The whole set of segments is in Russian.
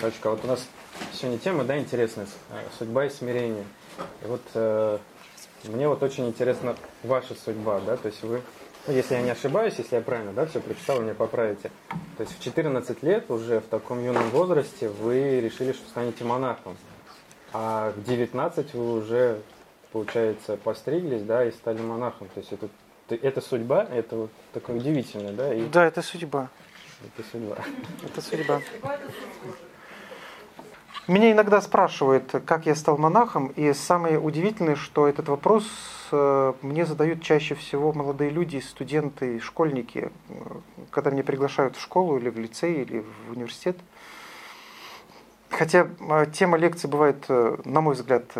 Дочка, вот у нас сегодня тема, да, интересная, судьба и смирение. И вот э, мне вот очень интересна ваша судьба, да, то есть вы, ну, если я не ошибаюсь, если я правильно, да, все прочитал, вы меня поправите. То есть в 14 лет, уже в таком юном возрасте, вы решили, что станете монахом. А в 19 вы уже, получается, постриглись, да, и стали монахом. То есть это, это судьба, это вот такое удивительное, да? И... Да, это судьба. Это судьба. Это судьба. Меня иногда спрашивают, как я стал монахом, и самое удивительное, что этот вопрос э, мне задают чаще всего молодые люди, студенты, школьники, когда меня приглашают в школу или в лицей, или в университет. Хотя э, тема лекции бывает, э, на мой взгляд,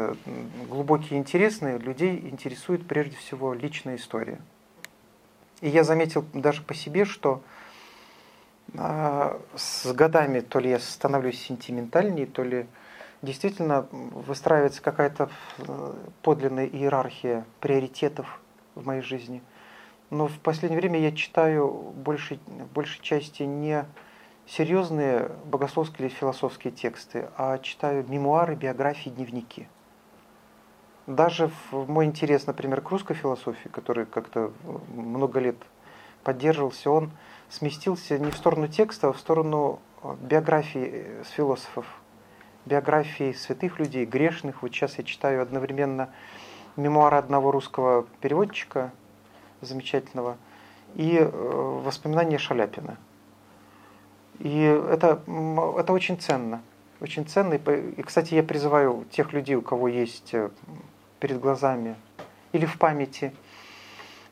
глубокие и интересные, людей интересует прежде всего личная история. И я заметил даже по себе, что а, с годами то ли я становлюсь сентиментальнее, то ли действительно выстраивается какая-то э, подлинная иерархия приоритетов в моей жизни. Но в последнее время я читаю большей, большей части не серьезные богословские или философские тексты, а читаю мемуары, биографии, дневники. Даже в мой интерес, например, к русской философии, который как-то много лет поддерживался, он сместился не в сторону текста, а в сторону э, биографии э, философов, биографии святых людей, грешных. Вот сейчас я читаю одновременно мемуары одного русского переводчика замечательного и э, воспоминания Шаляпина. И это, это очень ценно. Очень ценно. И, кстати, я призываю тех людей, у кого есть перед глазами или в памяти –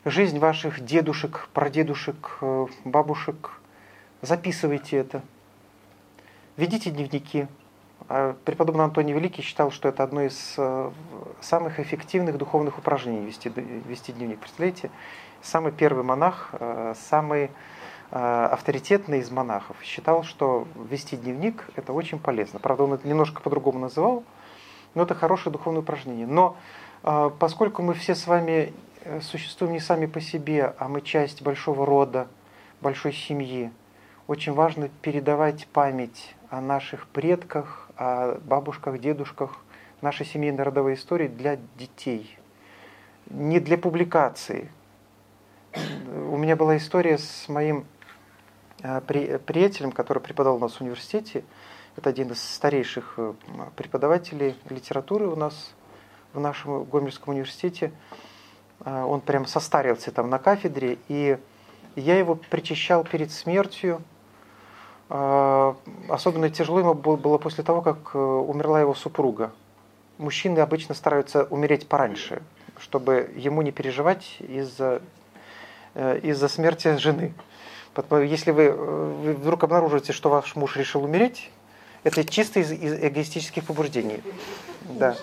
жизнь ваших дедушек, прадедушек, э, бабушек. Записывайте это. Ведите дневники. А преподобный Антоний Великий считал, что это одно из э, самых эффективных духовных упражнений вести, вести дневник. Представляете, самый первый монах, э, самый авторитетный из монахов, считал, что вести дневник – это очень полезно. Правда, он это немножко по-другому называл, но это хорошее духовное упражнение. Но поскольку мы все с вами Э, существуем не сами по себе, а мы часть большого рода, большой семьи. Очень важно передавать память о наших предках, о бабушках, дедушках, нашей семейной родовой истории для детей. Не для публикации. У меня была история с моим э, приятелем, который преподавал у нас в университете. Это один из старейших э, преподавателей литературы у нас в нашем Гомельском университете. А, он прям состарился там на кафедре, и я его причащал перед смертью. А, особенно тяжело ему было после того, как э, умерла его супруга. Мужчины обычно стараются умереть пораньше, чтобы ему не переживать из-за э, из смерти жены. Если вы, э, вы вдруг обнаружите, что ваш муж решил умереть, это чисто из, из эгоистических побуждений. Да,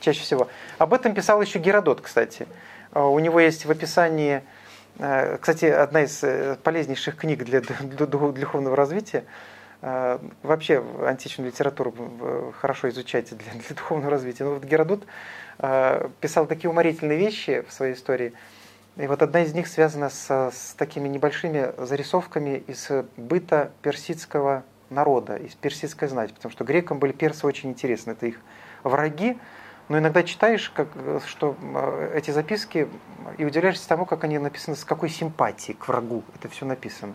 чаще всего. Об этом писал еще Геродот, кстати. А, у него есть в описании, э, кстати, одна из э, полезнейших книг для, духовного развития. Э, вообще античную литературу хорошо изучать для, для духовного развития. Но вот Геродот писал такие уморительные вещи в своей истории. И вот одна из них связана с, с такими небольшими зарисовками из быта персидского народа, из персидской знати. Потому что грекам были персы очень интересны. Это их враги, но иногда читаешь, как, что эти записки, и удивляешься тому, как они написаны, с какой симпатией к врагу это все написано.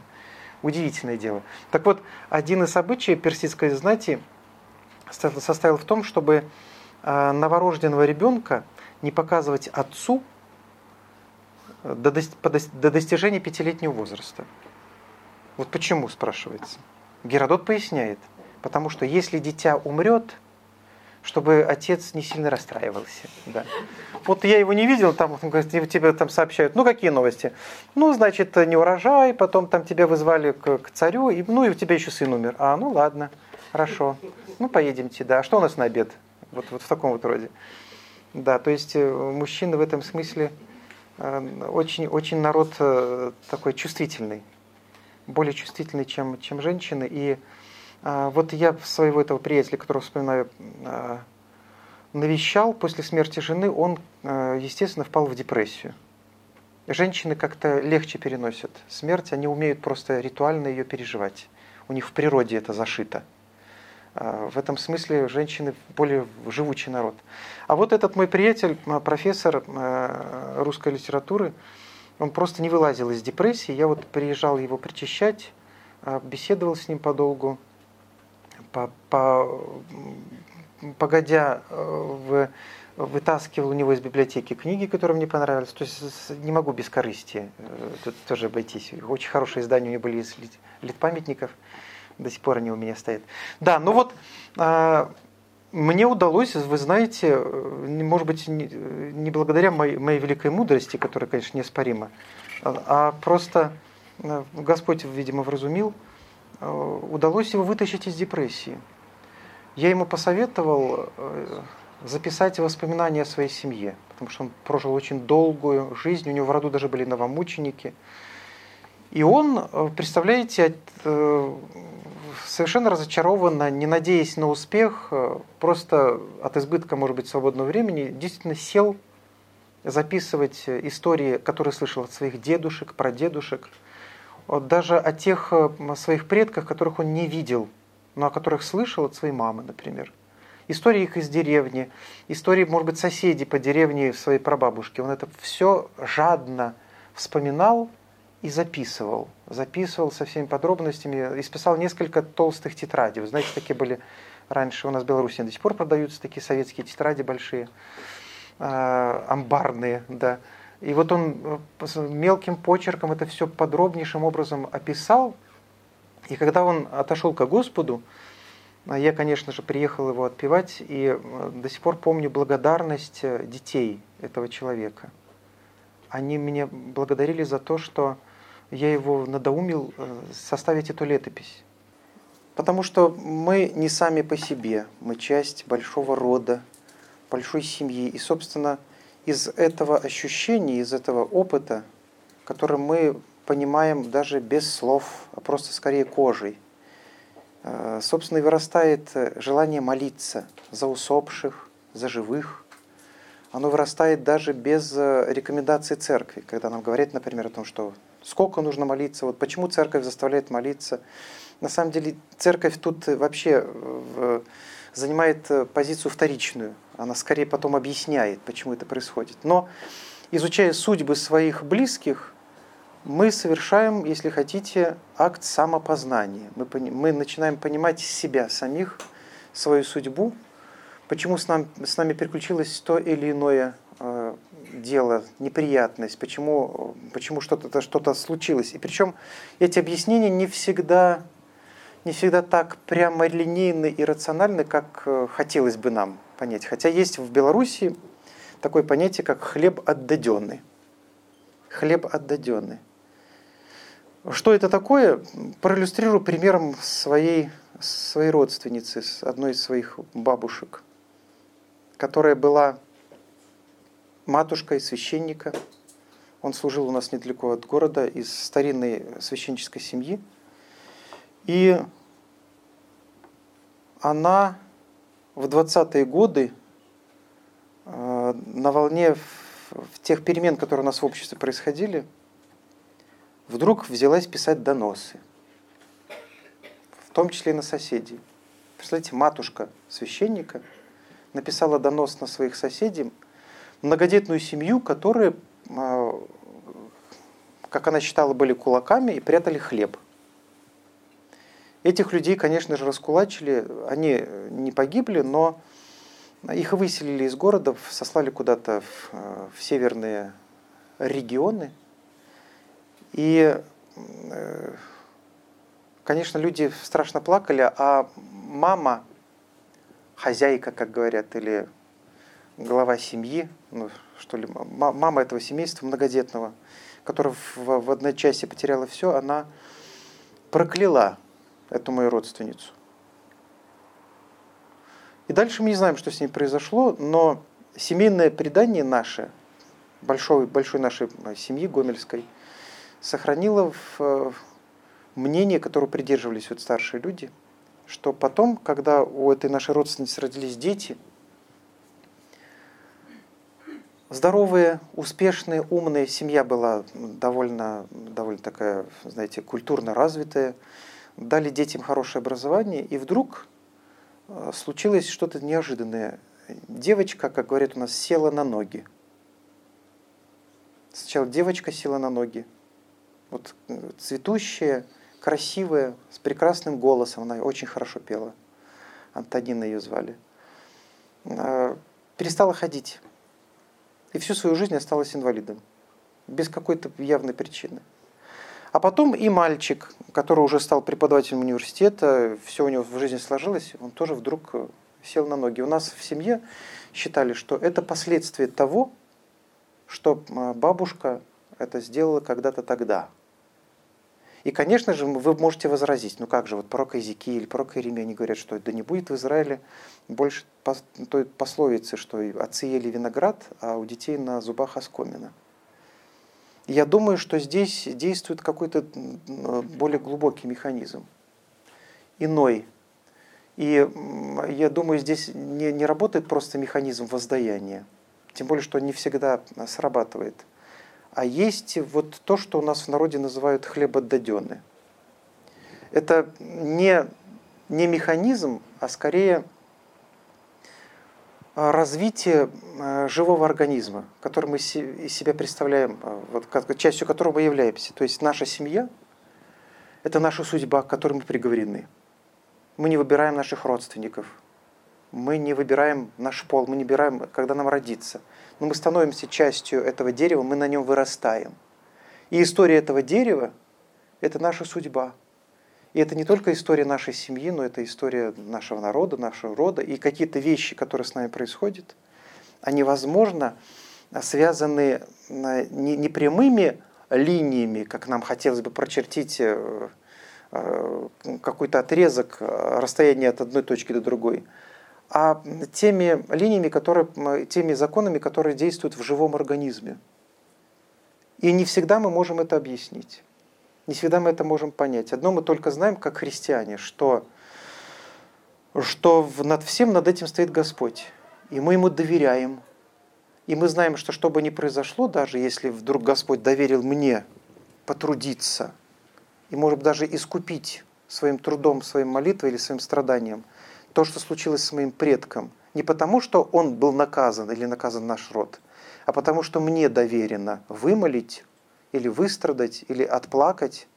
Удивительное дело. Так вот, один из обычаев персидской знати состоял в том, чтобы а, новорожденного ребенка не показывать отцу до достижения пятилетнего возраста. Вот почему, спрашивается. Геродот поясняет. Потому что если дитя умрет, чтобы отец не сильно расстраивался. Да. Вот я его не видел, там тебе там сообщают, ну какие новости? Ну, значит, не урожай, потом там тебя вызвали к, к царю, и, ну и у тебя еще сын умер. А, ну ладно, хорошо, ну поедемте, да. А что у нас на обед? Вот, вот в таком вот роде. Да, то есть э, мужчины в этом смысле э, очень, очень народ э, такой чувствительный, более чувствительный, чем, чем женщины, и а, вот я своего этого приятеля, которого вспоминаю, а, навещал после смерти жены, он, а, естественно, впал в депрессию. женщины как-то легче переносят смерть, они умеют просто ритуально ее переживать. У них в природе это зашито. В этом смысле женщины более живучий народ. А вот этот мой приятель, профессор русской литературы, он просто не вылазил из депрессии. Я вот приезжал его причащать, а, беседовал с ним подолгу. По, по, погодя, в вытаскивал у него из библиотеки книги, которые мне понравились. То есть не могу без корысти э, тут тоже обойтись. Очень хорошие издания у него были из литпамятников. До сих пор они у меня стоят. Да, ну вот а, мне удалось, вы знаете, э, может быть, не благодаря моей, моей великой мудрости, которая, конечно, неоспорима, а, а просто э, Господь, видимо, вразумил, удалось его вытащить из депрессии. Я ему посоветовал записать воспоминания о своей семье, потому что он прожил очень долгую жизнь, у него в роду даже были новомученики. И он, э, представляете, э, совершенно разочарованно, не надеясь на успех, э, просто от избытка, может быть, свободного времени, действительно сел записывать истории, которые слышал от своих дедушек, прадедушек, даже о тех своих предках, которых он не видел, но о которых слышал от своей мамы, например истории их из деревни, истории, может быть, соседей по деревне своей прабабушки. Он это все жадно вспоминал и записывал. Записывал со всеми подробностями, исписал несколько толстых тетрадей. Вы знаете, такие были раньше у нас в Беларуси до сих пор продаются такие советские тетради большие, э, амбарные, да. И вот он э, мелким почерком это все подробнейшим образом описал. И когда он отошел к Господу, а я, конечно же, приехал его отпевать, и э, до сих пор помню благодарность э, детей этого человека. Они меня благодарили за то, что я его надоумил э, составить эту летопись. Потому что мы не сами по себе, мы часть большого рода, большой семьи. И, собственно, из этого ощущения, из этого опыта, который мы понимаем даже без слов, а просто скорее кожей – Э, собственно, вырастает желание молиться за усопших, за живых. Оно вырастает даже без э, рекомендаций церкви, когда нам говорят, например, о том, что сколько нужно молиться, вот почему церковь заставляет молиться. На самом деле церковь тут вообще занимает позицию вторичную. Она скорее потом объясняет, почему это происходит. Но изучая судьбы своих близких, мы совершаем, если хотите, акт самопознания. Мы, мы начинаем понимать себя самих, свою судьбу, почему с, нам, с нами переключилось то или иное э, дело, неприятность, почему, почему что-то что случилось. И причем эти объяснения не всегда, не всегда так прямо линейны и рациональны, как э, хотелось бы нам понять. Хотя есть в Беларуси такое понятие, как хлеб отдаденный. Хлеб отдаденный. Что это такое? Проиллюстрирую примером своей, своей родственницы, одной из своих бабушек, которая была матушкой священника. Он служил у нас недалеко от города, из старинной священнической семьи. И она в 20-е годы э, на волне в тех перемен, которые у нас в обществе происходили – вдруг взялась писать доносы, в том числе и на соседей. Представляете, матушка священника написала донос на своих соседей, многодетную семью, которые, а, как она считала, были кулаками и прятали хлеб. Этих людей, конечно же, раскулачили, они не погибли, но их выселили из города, сослали куда-то в, в северные регионы – и, э, конечно, люди страшно плакали, а мама, хозяйка, как говорят, или глава семьи, ну, что ли, мама этого семейства многодетного, которая в, в одночасье потеряла все, она прокляла эту мою родственницу. И дальше мы не знаем, что с ней произошло, но семейное предание наше, большой, большой нашей семьи Гомельской – сохранила в мнение, которого придерживались вот старшие люди, что потом, когда у этой нашей родственницы родились дети, здоровая, успешная, умная семья была довольно, довольно такая, знаете, культурно развитая. Дали детям хорошее образование, и вдруг э, случилось что-то неожиданное. Девочка, как говорят у нас, села на ноги. Сначала девочка села на ноги. Вот э, цветущая, красивая, с прекрасным голосом. Она очень хорошо пела. Антонина ее звали. Э, перестала ходить. И всю свою жизнь осталась инвалидом. Без какой-то явной причины. А потом и мальчик, который уже стал преподавателем университета, все у него в жизни сложилось, он тоже вдруг э, сел на ноги. У нас в семье считали, что это последствие того, что бабушка это сделала когда-то тогда. И, конечно же, вы можете возразить, ну как же, вот пророк или пророк Иеремия, они говорят, что да не будет в Израиле больше той пословицы, что отцы ели виноград, а у детей на зубах оскомина. Я думаю, что здесь действует какой-то более глубокий механизм, иной. И я думаю, здесь не, не работает просто механизм воздаяния, тем более, что не всегда срабатывает – а есть вот то, что у нас в народе называют хлебодадены. Это не, не механизм, а скорее а, развитие а, живого организма, который мы из себя представляем, а, вот, частью которого мы являемся. То есть наша семья – это наша судьба, к которой мы приговорены. Мы не выбираем наших родственников, мы не выбираем наш пол, мы не выбираем, когда нам родиться – но мы становимся частью этого дерева, мы на нем вырастаем. И история этого дерева – это наша судьба. И это не только история нашей семьи, но это история нашего народа, нашего рода. И какие-то вещи, которые с нами происходят, они, возможно, связаны не прямыми линиями, как нам хотелось бы прочертить э, э, какой-то отрезок э, расстояния от одной точки до другой, а теми линиями, которые, теми законами, которые действуют в живом организме. И не всегда мы можем это объяснить. Не всегда мы это можем понять. Одно мы только знаем, как христиане, что, что над всем над этим стоит Господь. И мы Ему доверяем. И мы знаем, что что бы ни произошло, даже если вдруг Господь доверил мне потрудиться, и, может быть, даже искупить своим трудом, своей молитвой или своим страданием – то, что случилось с моим предком, не потому, что он был наказан или наказан наш род, а потому, что мне доверено вымолить или выстрадать, или отплакать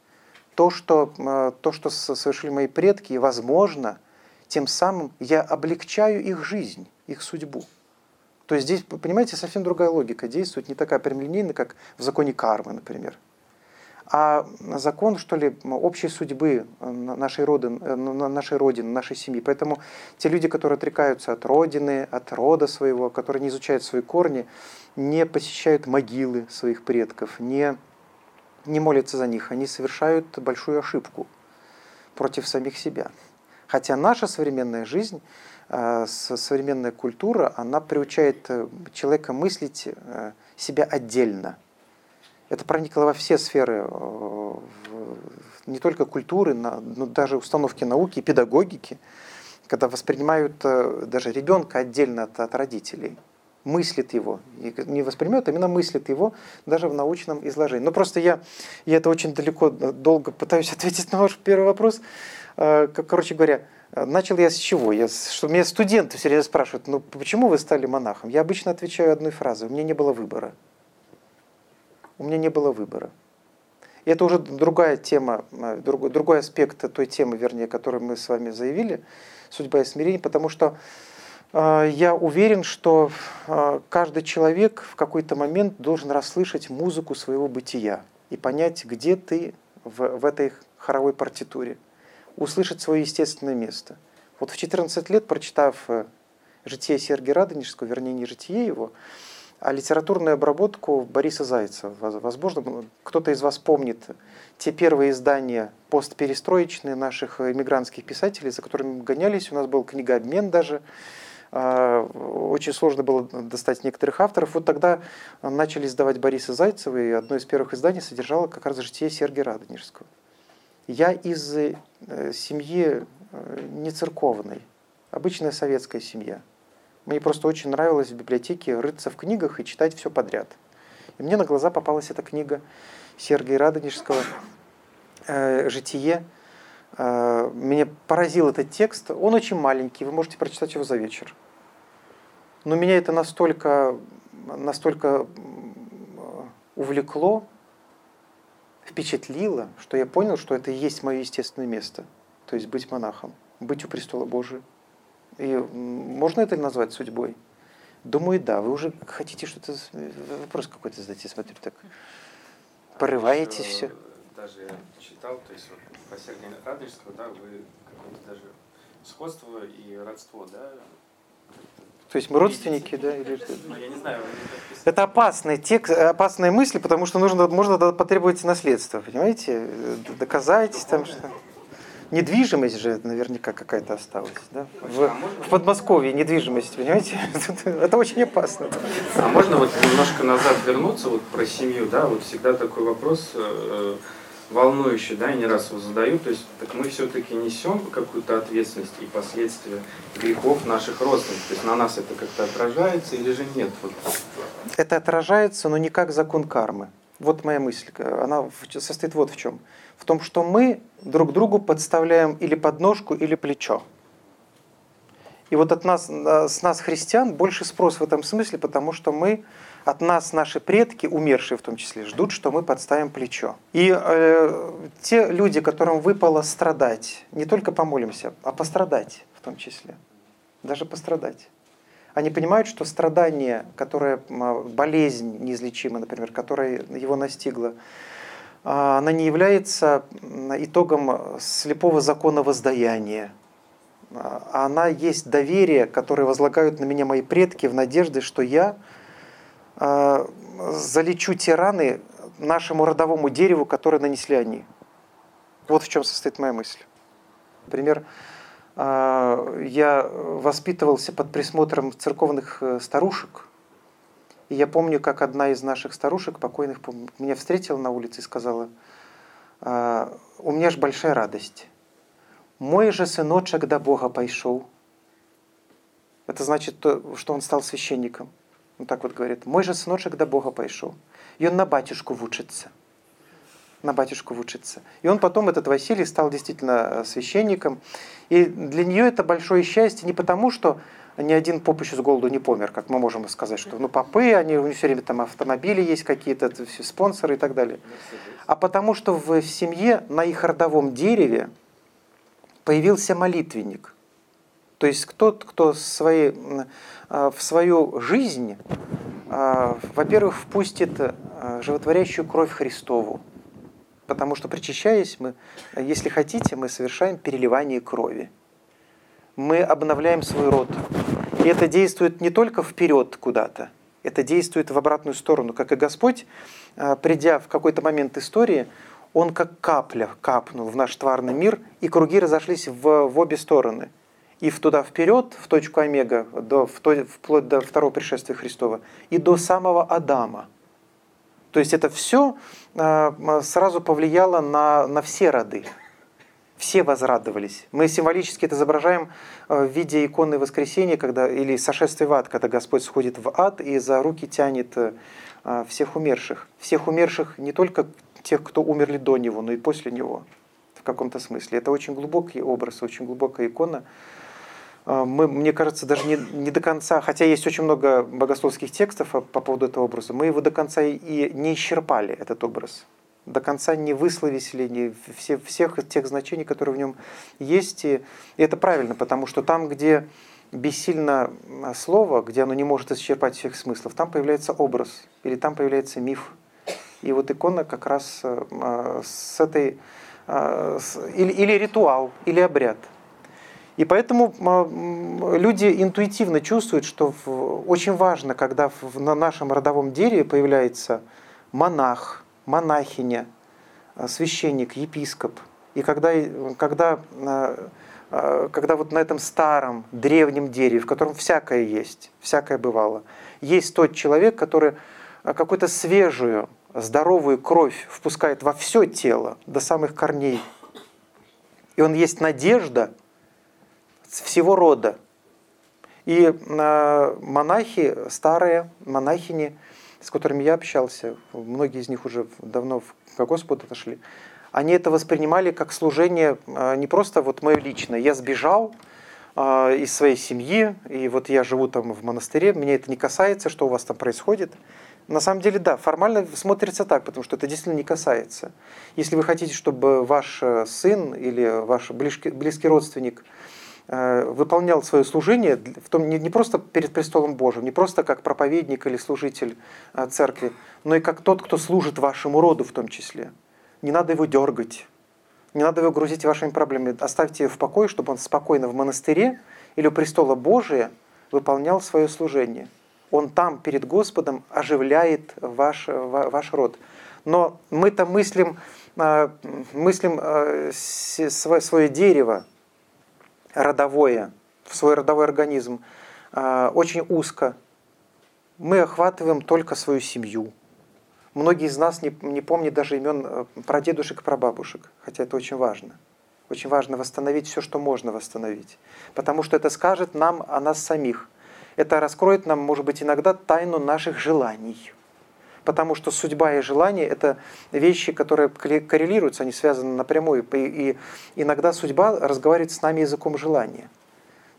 то, что, э, то, что совершили мои предки, и, возможно, тем самым я облегчаю их жизнь, их судьбу. То есть здесь, понимаете, совсем другая логика действует, не такая прямолинейная, как в законе кармы, например а закон, что ли, общей судьбы э, нашей, роды, э, нашей Родины, нашей семьи. Поэтому те люди, которые отрекаются от Родины, от рода своего, которые не изучают свои корни, не посещают могилы своих предков, не, не молятся за них, они совершают большую ошибку против самих себя. Хотя наша современная жизнь, э, современная культура, она приучает человека мыслить себя отдельно – это проникло во все сферы, э, не только культуры, но даже установки науки педагогики, когда воспринимают э, даже ребенка отдельно от, от родителей, мыслит его, и не воспринимают, а именно мыслит его даже в научном изложении. Но просто я, я это очень далеко, э, долго пытаюсь ответить на ваш первый вопрос. Короче говоря, начал я с чего? Я, что меня студенты все время спрашивают, ну почему вы стали монахом? Я обычно отвечаю одной фразой, у меня не было выбора у меня не было выбора. И это уже другая тема, э, другой, другой аспект той темы, вернее, которую мы с вами заявили, судьба и смирение, потому что э, я уверен, что э, каждый человек в какой-то момент должен расслышать музыку своего бытия и понять, где ты в, в этой хоровой партитуре, услышать свое естественное место. Вот в 14 лет, прочитав э, «Житие Сергия Радонежского», вернее, не «Житие» его, а литературную обработку Бориса Зайцева. Возможно, кто-то из вас помнит те первые издания постперестроечные наших иммигрантских писателей, за которыми гонялись. У нас был книгообмен даже. А, очень сложно было достать некоторых авторов. Вот тогда начали издавать Бориса Зайцева, и одно из первых изданий содержало как раз житие Сергия Радонежского. Я из э, семьи э, не церковной, обычная советская семья – Мне просто очень нравилось в библиотеке рыться в книгах и читать все подряд. И мне на глаза попалась эта книга Сергея Радонежского э, «Житие». Э, меня поразил этот текст. Он очень маленький, вы можете прочитать его за вечер. Но меня это настолько, настолько увлекло, впечатлило, что я понял, что это и есть мое естественное место. То есть быть монахом, быть у престола Божия. И можно это назвать судьбой? Думаю, да. Вы уже хотите что-то... Вопрос какой-то задать, я смотрю, так порываетесь все. Даже я читал, то есть вот по Сергею Радонежского, да, вы какое-то даже сходство и родство, да, то есть мы родственники, да? Или? Ну, я не знаю. Это опасный текст, опасные мысли, потому что нужно, можно потребовать наследство, понимаете? Доказать там что. Недвижимость же наверняка какая-то осталась, да? В, в Подмосковье недвижимость, понимаете? Это очень опасно. А можно вот немножко назад вернуться вот про семью, да? Вот всегда такой вопрос э, волнующий, да, и не раз его задаю, то есть так мы все-таки несем какую-то ответственность и последствия грехов наших родственников, то есть на нас это как-то отражается или же нет? Вот. Это отражается, но не как закон кармы. Вот моя мысль, она состоит вот в чем. В том, что мы друг другу подставляем или подножку, или плечо. И вот от нас, с нас, христиан, больше спрос в этом смысле, потому что мы от нас наши предки, умершие в том числе, ждут, что мы подставим плечо. И э, те люди, которым выпало страдать, не только помолимся, а пострадать в том числе, даже пострадать. Они понимают, что страдание, которое, болезнь неизлечимая, например, которая его настигла, она не является итогом слепого закона воздаяния, а она есть доверие, которое возлагают на меня мои предки в надежде, что я а, залечу те раны нашему родовому дереву, которые нанесли они. Вот в чем состоит моя мысль. Например, а, я воспитывался под присмотром церковных э, старушек. И я помню, как одна из наших старушек, покойных, меня встретила на улице и сказала, «А, у меня же большая радость. Мой же сыночек до Бога пошел. Это значит, что он стал священником. Он так вот говорит, мой же сыночек до Бога пошел. И он на батюшку вучится. На батюшку вучится. И он потом, этот Василий, стал действительно э, священником. И для нее это большое счастье не потому, что ни один поп еще с голоду не помер, как мы можем сказать, что ну попы, они, у них все время там автомобили есть какие-то, спонсоры и так далее. А потому что в семье на их родовом дереве появился молитвенник. То есть тот, кто свои, а, в свою жизнь, а, во-первых, впустит а, животворящую кровь Христову. Потому что, причащаясь, мы, если хотите, мы совершаем переливание крови. Мы обновляем свой род. И это действует не только вперед куда-то, это действует в обратную сторону. Как и Господь, придя в какой-то момент истории, Он как капля капнул в наш тварный мир, и круги разошлись в, в обе стороны – и в туда вперед, в точку омега, до, вплоть до второго пришествия Христова, и до самого Адама. То есть это все а, сразу повлияло на, на все роды. Все возрадовались. Мы символически это изображаем а, в виде иконы воскресения, когда, или сошествия в ад, когда Господь сходит в ад и за руки тянет а, всех умерших. Всех умерших не только тех, кто умерли до Него, но и после Него в каком-то смысле. Это очень глубокий образ, очень глубокая икона, мы, мне кажется, даже не, не до конца, хотя есть очень много богословских текстов по поводу этого образа, мы его до конца и не исчерпали, этот образ. До конца не высловили не все, всех тех значений, которые в нем есть. И, это правильно, потому что там, где бессильно слово, где оно не может исчерпать всех смыслов, там появляется образ или там появляется миф. И вот икона как раз а, с этой... А, или, или ритуал, или обряд – и поэтому люди интуитивно чувствуют, что очень важно, когда на нашем родовом дереве появляется монах, монахиня, э, священник, епископ. И когда, когда, э, э, когда вот на этом старом, древнем дереве, в котором всякое есть, всякое бывало, есть тот человек, который какую-то свежую, здоровую кровь впускает во все тело, до самых корней. И он есть надежда – всего рода. И монахи, старые монахини, с которыми я общался, многие из них уже давно к Господу отошли, они это воспринимали как служение не просто вот мое личное. Я сбежал, а, из своей семьи, и вот я живу там в монастыре, меня это не касается, что у вас там происходит. На самом деле, да, формально смотрится так, потому что это действительно не касается. Если вы хотите, чтобы ваш э, сын или ваш близкий, близкий родственник выполнял свое служение, в том, не, не просто перед престолом Божьим, не просто как проповедник или служитель э, церкви, но и как тот, кто служит вашему роду в том числе. Не надо его дергать, не надо его грузить вашими проблемами. Оставьте его в покое, чтобы он спокойно в монастыре или у престола Божия выполнял свое служение. Он там перед Господом оживляет ваш, ваш род. Но мы-то мыслим, а, мыслим свое дерево родовое, свой родовой организм а, очень узко. Мы охватываем только свою семью, Многие из нас не, не помнят даже имен э, прадедушек и прабабушек, хотя это очень важно. Очень важно восстановить все, что можно восстановить. Потому что это скажет нам о нас самих. Это раскроет нам, может быть, иногда тайну наших желаний. Потому что судьба и желание – это вещи, которые коррелируются, они связаны напрямую. И иногда судьба разговаривает с нами языком желания.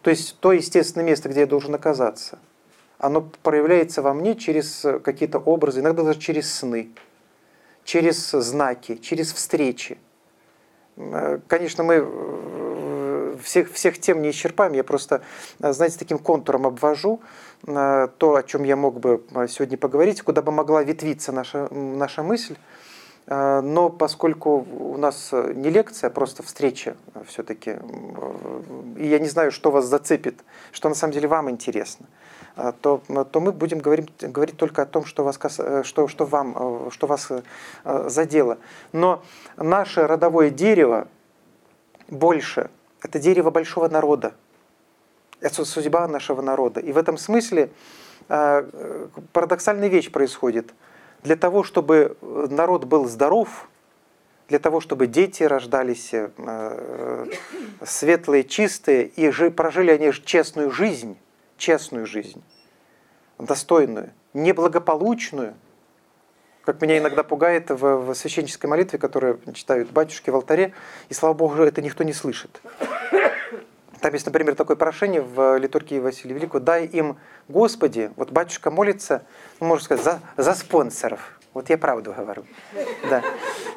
То есть то естественное место, где я должен оказаться – оно проявляется во мне через какие-то образы, иногда даже через сны, через знаки, через встречи. Конечно, мы э, всех, всех тем не исчерпаем, я просто, знаете, таким контуром обвожу то, о чем я мог бы сегодня поговорить, куда бы могла ветвиться наша, наша мысль. Но поскольку у нас не лекция, а просто встреча все-таки, и я не знаю, что вас зацепит, что на самом деле вам интересно – то, то мы будем говорить, говорить только о том, что вас, э, что, что, вам, э, что вас э, задело. Но наше родовое дерево больше. Это дерево большого народа. Это судьба нашего народа. И в этом смысле парадоксальная вещь происходит. Для того, чтобы народ был здоров, для того, чтобы дети рождались светлые, чистые, и прожили они честную жизнь, честную жизнь, достойную, неблагополучную, как меня иногда пугает в, в священнической молитве, которую читают батюшки в алтаре, и слава Богу, это никто не слышит. Там есть, например, такое прошение в литургии Василия Великого, дай им, Господи, вот батюшка молится, ну, можно сказать, за, за спонсоров. Вот я правду говорю. Да.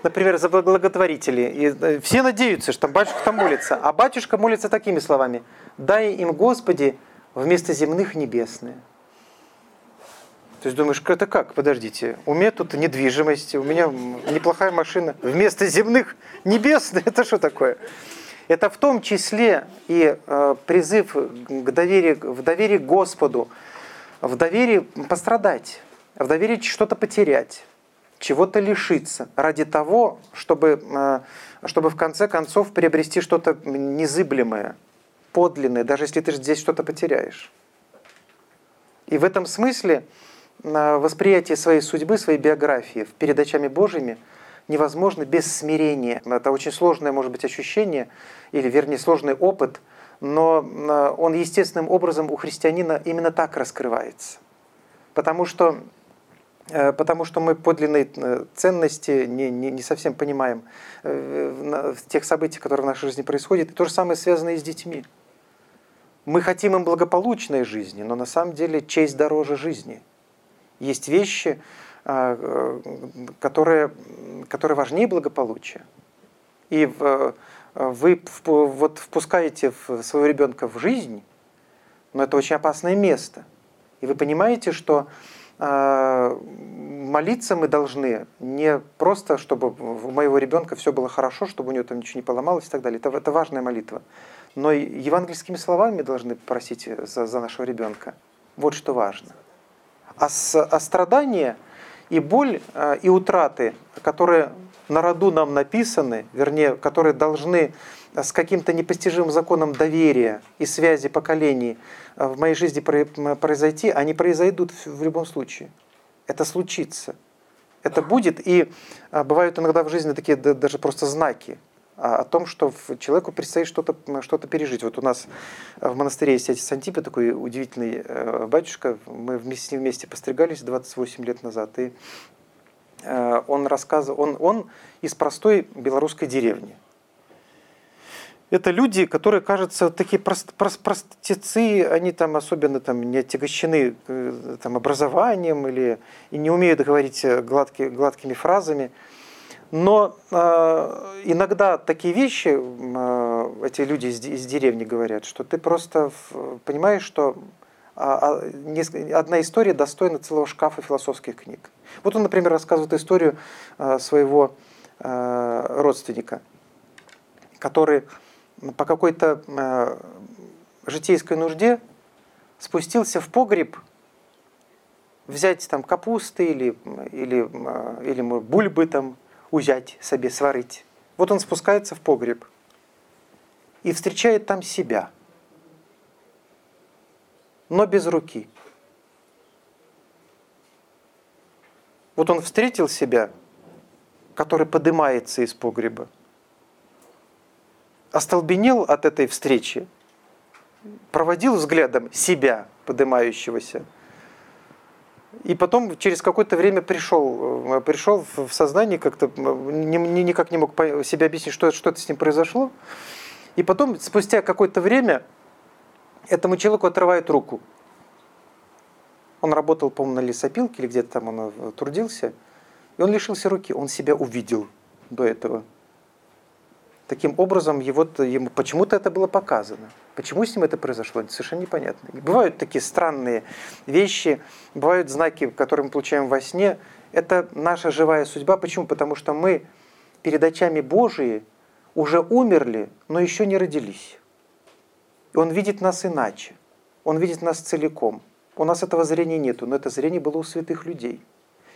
Например, за благотворителей. И э, все надеются, что батюшка там молится. А батюшка молится такими словами. Дай им, Господи, вместо земных небесные. То есть думаешь, это как? Подождите, у меня тут недвижимость, у меня неплохая машина. Вместо земных небесных, это что такое? Это в том числе и э, призыв к доверию, в доверии к Господу, в доверии пострадать, в доверии что-то потерять, чего-то лишиться ради того, чтобы, э, чтобы в конце концов приобрести что-то незыблемое, подлинное, даже если ты здесь что-то потеряешь. И в этом смысле восприятие своей судьбы, своей биографии перед очами Божьими невозможно без смирения. Это очень сложное, может быть, ощущение, или, вернее, сложный опыт, но он естественным образом у христианина именно так раскрывается. Потому что, э, потому что мы подлинные э, ценности не, не, не совсем понимаем э, в тех событиях, которые в нашей жизни происходят. И то же самое связано и с детьми. Мы хотим им благополучной жизни, но на самом деле честь дороже жизни. Есть вещи, э, которые, которые важнее благополучия. И вы вот впускаете своего ребенка в жизнь, но это очень опасное место. И вы понимаете, что а, молиться мы должны не просто, чтобы у моего ребенка все было хорошо, чтобы у него там ничего не поломалось и так далее. Это, это важная молитва но и евангельскими словами должны просить за, за нашего ребенка. Вот что важно. А, с, а страдания и боль, э, и утраты, которые на роду нам написаны, вернее, которые должны с каким-то непостижимым законом доверия и связи поколений э, в моей жизни произойти, они произойдут в любом случае. Это случится. Это будет, и э, бывают иногда в жизни такие даже просто знаки. О том, что человеку предстоит что-то что пережить. Вот у нас в монастыре есть отец Антипа, такой удивительный э, батюшка. Мы вместе, вместе постригались 28 лет назад. И э, он рассказывал, он, он из простой белорусской деревни. Это люди, которые, кажется, такие прост, прост, простецы, они там особенно там, не отягощены э, там, образованием или и не умеют говорить гладки, гладкими фразами. Но э, иногда такие вещи э, эти люди из, из деревни говорят, что ты просто понимаешь, что а, а, одна история достойна целого шкафа философских книг. Вот он, например, рассказывает историю э, своего э, родственника, который по какой-то э, житейской нужде спустился в погреб взять там капусты или, или, э, или бульбы там узять себе, сварить. Вот он спускается в погреб и встречает там себя, но без руки. Вот он встретил себя, который поднимается из погреба, остолбенел от этой встречи, проводил взглядом себя, поднимающегося – и потом через какое-то время пришел, э, пришел в сознание, как-то никак не мог себе объяснить, что, что это с ним произошло. И потом, спустя какое-то время, этому человеку отрывают руку. Он работал, по-моему, на лесопилке или где-то там он э, трудился. И он лишился руки. Он себя увидел до этого. Таким образом, его, ему почему-то это было показано. Почему с ним это произошло, совершенно непонятно. бывают такие странные вещи, бывают знаки, которые мы получаем во сне. Это наша живая судьба. Почему? Потому что мы перед очами Божии уже умерли, но еще не родились. И Он видит нас иначе. Он видит нас целиком. У нас этого зрения нету, но это зрение было у святых людей.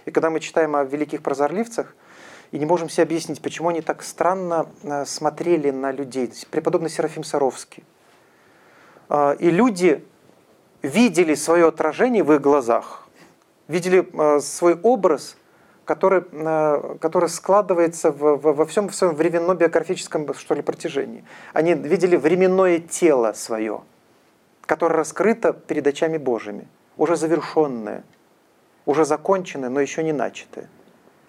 И когда мы читаем о великих прозорливцах – и не можем себе объяснить, почему они так странно э, смотрели на людей. Преподобный Серафим Саровский. А, и люди видели свое отражение в их глазах, видели э, свой образ, который, э, который складывается в, в, во всем в своем временно-биографическом что ли, протяжении. Они видели временное тело свое, которое раскрыто перед очами Божьими, уже завершенное, уже законченное, но еще не начатое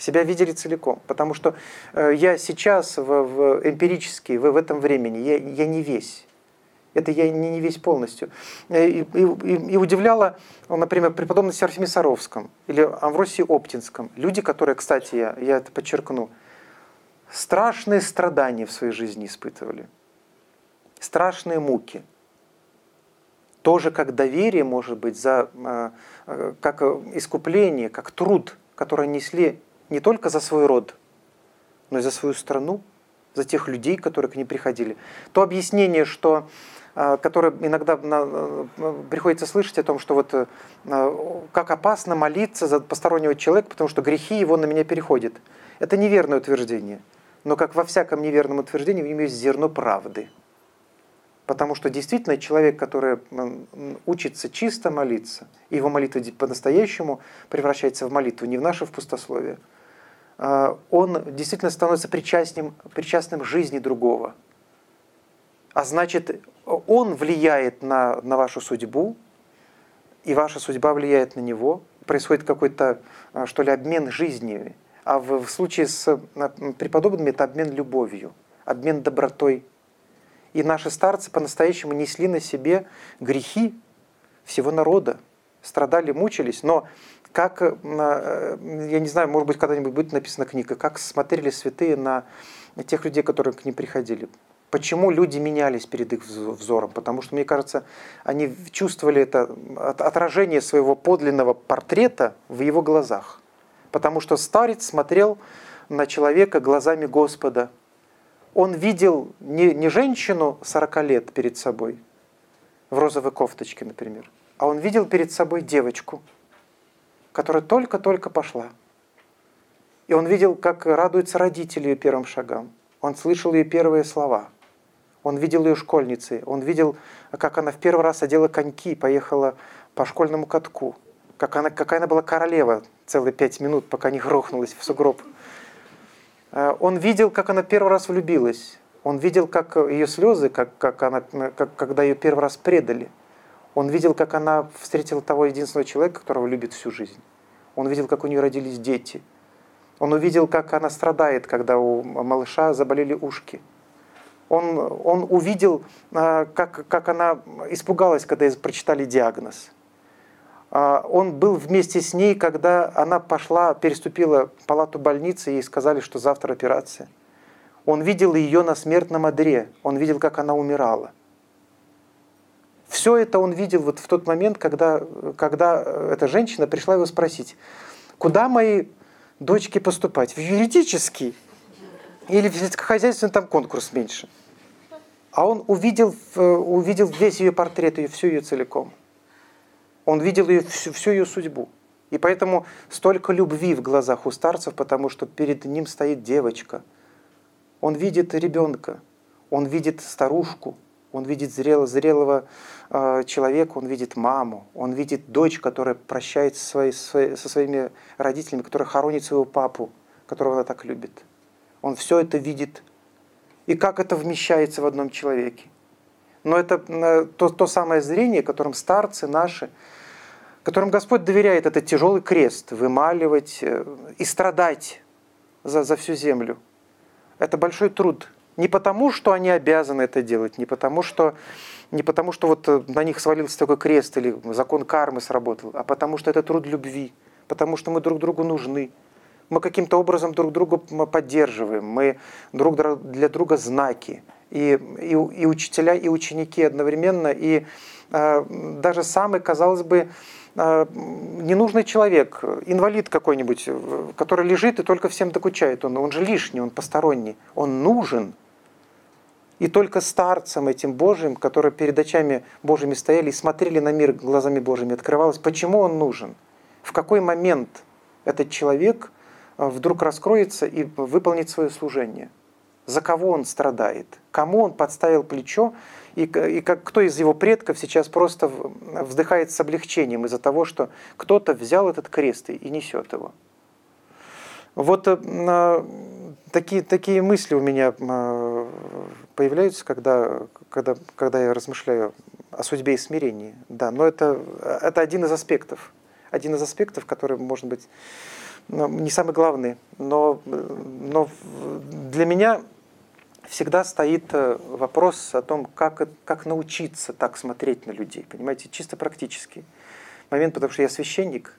себя видели целиком. Потому что э, я сейчас в, в эмпирически, в, в этом времени, я, я не весь. Это я не, весь полностью. Э, и, и, и удивляло, например, преподобный Серафиме Саровском или Амвросии Оптинском. Люди, которые, кстати, я, я это подчеркну, страшные страдания в своей жизни испытывали. Страшные муки. Тоже как доверие, может быть, за, э, как искупление, как труд, который несли не только за свой род, но и за свою страну, за тех людей, которые к ней приходили. То объяснение, что, а, которое иногда э, приходится слышать о том, что вот э, как опасно молиться за постороннего человека, потому что грехи его на меня переходят. Это неверное утверждение. Но как во всяком неверном утверждении, в нем есть зерно правды. Потому что действительно человек, который учится чисто молиться, его молитва по-настоящему превращается в молитву, не в наше в пустословие – а, он действительно становится причастным, причастным жизни другого. А значит, он влияет на, на вашу судьбу, и ваша судьба влияет на него. Происходит какой-то, а, что ли, обмен жизнями. А в, в случае с а, преподобными это обмен любовью, обмен добротой. И наши старцы по-настоящему несли на себе грехи всего народа, страдали, мучились, но как, э, я не знаю, может быть, когда-нибудь будет написана книга, как смотрели святые на тех людей, которые к ним приходили. Почему люди менялись перед их взором? Потому что, мне кажется, они чувствовали это отражение своего подлинного портрета в его глазах. Потому что старец смотрел на человека глазами Господа. Он видел не, не женщину 40 лет перед собой, в розовой кофточке, например, а он видел перед собой девочку – которая только-только пошла. И он видел, как радуются родители ее первым шагам. Он слышал ее первые слова. Он видел ее школьницей. Он видел, как она в первый раз одела коньки и поехала по школьному катку. Как она, какая она была королева целые пять минут, пока не грохнулась в сугроб. Э, он видел, как она первый раз влюбилась. Он видел, как ее слезы, как, как она, как, когда ее первый раз предали. Он видел, как она встретила того единственного человека, которого любит всю жизнь. Он видел, как у нее родились дети. Он увидел, как она страдает, когда у малыша заболели ушки. Он, он увидел, а, как, как она испугалась, когда прочитали диагноз. А, он был вместе с ней, когда она пошла, переступила палату больницы, и ей сказали, что завтра операция. Он видел ее на смертном одре, он видел, как она умирала. Все это он видел вот в тот момент, когда, когда эта женщина пришла его спросить, куда мои дочки поступать, в юридический или в сельскохозяйственный, там конкурс меньше. А он увидел, увидел весь ее портрет, ее, всю ее целиком. Он видел ее, всю, всю ее судьбу. И поэтому столько любви в глазах у старцев, потому что перед ним стоит девочка – он видит ребенка, он видит старушку, он видит зрелого, зрелого э, человека, он видит маму, он видит дочь, которая прощается со, своей, со своими родителями, которая хоронит своего папу, которого она так любит. Он все это видит. И как это вмещается в одном человеке? Но это э, то, то самое зрение, которым старцы наши, которым Господь доверяет этот тяжелый крест, вымаливать э, и страдать за, за всю землю – это большой труд. Не потому, что они обязаны это делать, не потому, что, не потому, что вот э, на них свалился такой крест или закон кармы сработал, а потому, что это труд любви, потому что мы друг другу нужны. Мы каким-то образом друг друга поддерживаем, мы друг для друга знаки. И, и, и учителя, и ученики одновременно, и э, даже самый, казалось бы, ненужный человек, инвалид какой-нибудь, который лежит и только всем докучает, он, он же лишний, он посторонний, он нужен. И только старцам этим Божьим, которые перед очами Божьими стояли и смотрели на мир глазами Божьими, открывалось, почему он нужен, в какой момент этот человек а, вдруг раскроется и выполнит свое служение, за кого он страдает, кому он подставил плечо, и, и как, кто из его предков сейчас просто вздыхает с облегчением из-за того, что кто-то взял этот крест и несет его. Вот э, такие, такие мысли у меня э, появляются, когда, когда, когда я размышляю о судьбе и смирении. Да, но это, это один из аспектов. Один из аспектов, который, может быть, ну, не самый главный, но, но для меня всегда стоит э, вопрос о том, как, как научиться так смотреть на людей. Понимаете, чисто практический момент, потому что я священник,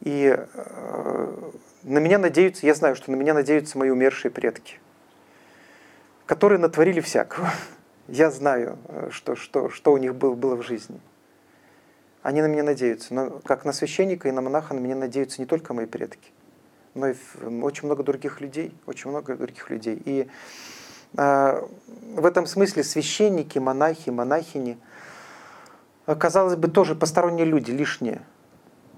и э, на меня надеются, я знаю, что на меня надеются мои умершие предки, которые натворили всякого. Я знаю, э, что, что, что у них было, было в жизни. Они на меня надеются. Но как на священника и на монаха на меня надеются не только мои предки, но и очень много других людей, очень много других людей. И в этом смысле священники, монахи, монахини, казалось бы, тоже посторонние люди, лишние.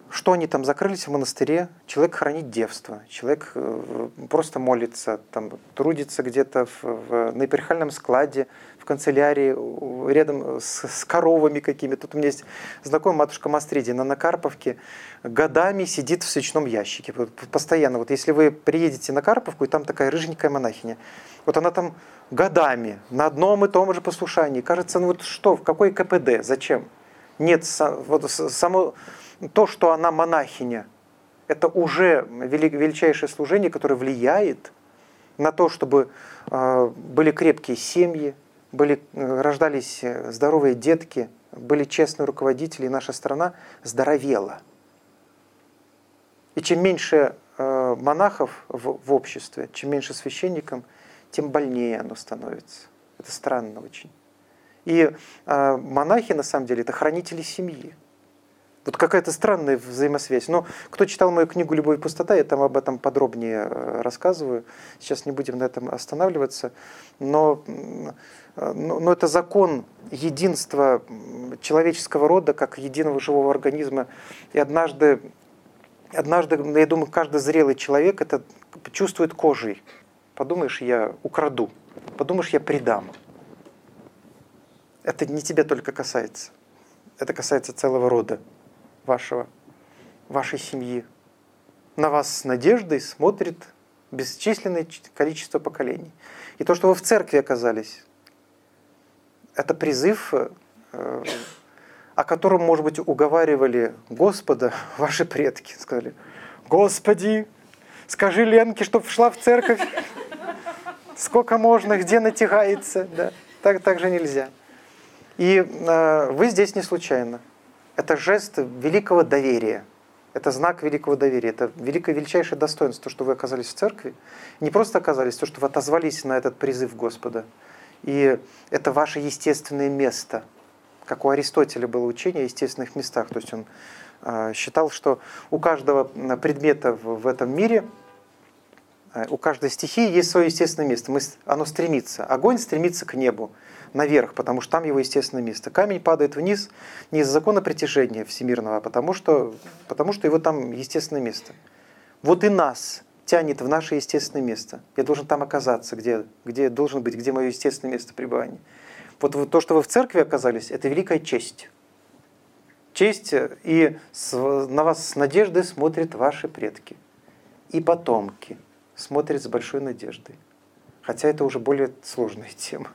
Что они там закрылись в монастыре? Человек хранит девство, человек э, просто молится, там, трудится где-то в, в, на эпархиальном складе, в канцелярии, рядом с, с коровами какими-то. Тут у меня есть знакомая матушка Мастриди на Накарповке, годами сидит в свечном ящике. Постоянно. Вот если вы приедете на Карповку, и там такая рыженькая монахиня, вот она там годами на одном и том же послушании. Кажется, ну вот что, в какой КПД, зачем? Нет, вот само то, что она монахиня, это уже величайшее служение, которое влияет на то, чтобы а, были крепкие семьи, были, э, рождались э, здоровые детки, были честные руководители, и наша страна здоровела. И чем меньше э, монахов в, в обществе, чем меньше священников, тем больнее оно становится. Это странно очень. И э, монахи, на самом деле, это хранители семьи. Вот какая-то странная взаимосвязь. Но кто читал мою книгу «Любовь и пустота», я там об этом подробнее э, рассказываю. Сейчас не будем на этом останавливаться. Но, но, но это закон единства человеческого рода, как единого живого организма. И однажды, однажды, я думаю, каждый зрелый человек это чувствует кожей. Подумаешь, я украду. Подумаешь, я предам. Это не тебя только касается. Это касается целого рода вашего, вашей семьи. На вас с надеждой смотрит бесчисленное количество поколений. И то, что вы в церкви оказались, это призыв, э, о котором, может быть, уговаривали Господа ваши предки. Сказали, Господи, скажи Ленке, чтобы шла в церковь. Сколько можно, где натягается. Да. Так, так же нельзя. И э, вы здесь не случайно. Это жест великого доверия. Это знак великого доверия. Это великое величайшее достоинство, что вы оказались в церкви. Не просто оказались, то, что вы отозвались на этот призыв Господа. И это ваше естественное место. Как у Аристотеля было учение о естественных местах. То есть он э, считал, что у каждого предмета в, этом мире э, у каждой стихии есть свое естественное место. Мы, оно стремится. Огонь стремится к небу наверх, потому что там его естественное место. Камень падает вниз не из-за закона притяжения всемирного, а потому что, потому что его там естественное место. Вот и нас тянет в наше естественное место. Я должен там оказаться, где, где должен быть, где мое естественное место пребывания. Вот, то, что вы в церкви оказались, это великая честь. Честь, и с, на вас с надеждой смотрят ваши предки. И потомки смотрят с большой надеждой. Хотя это уже более сложная тема.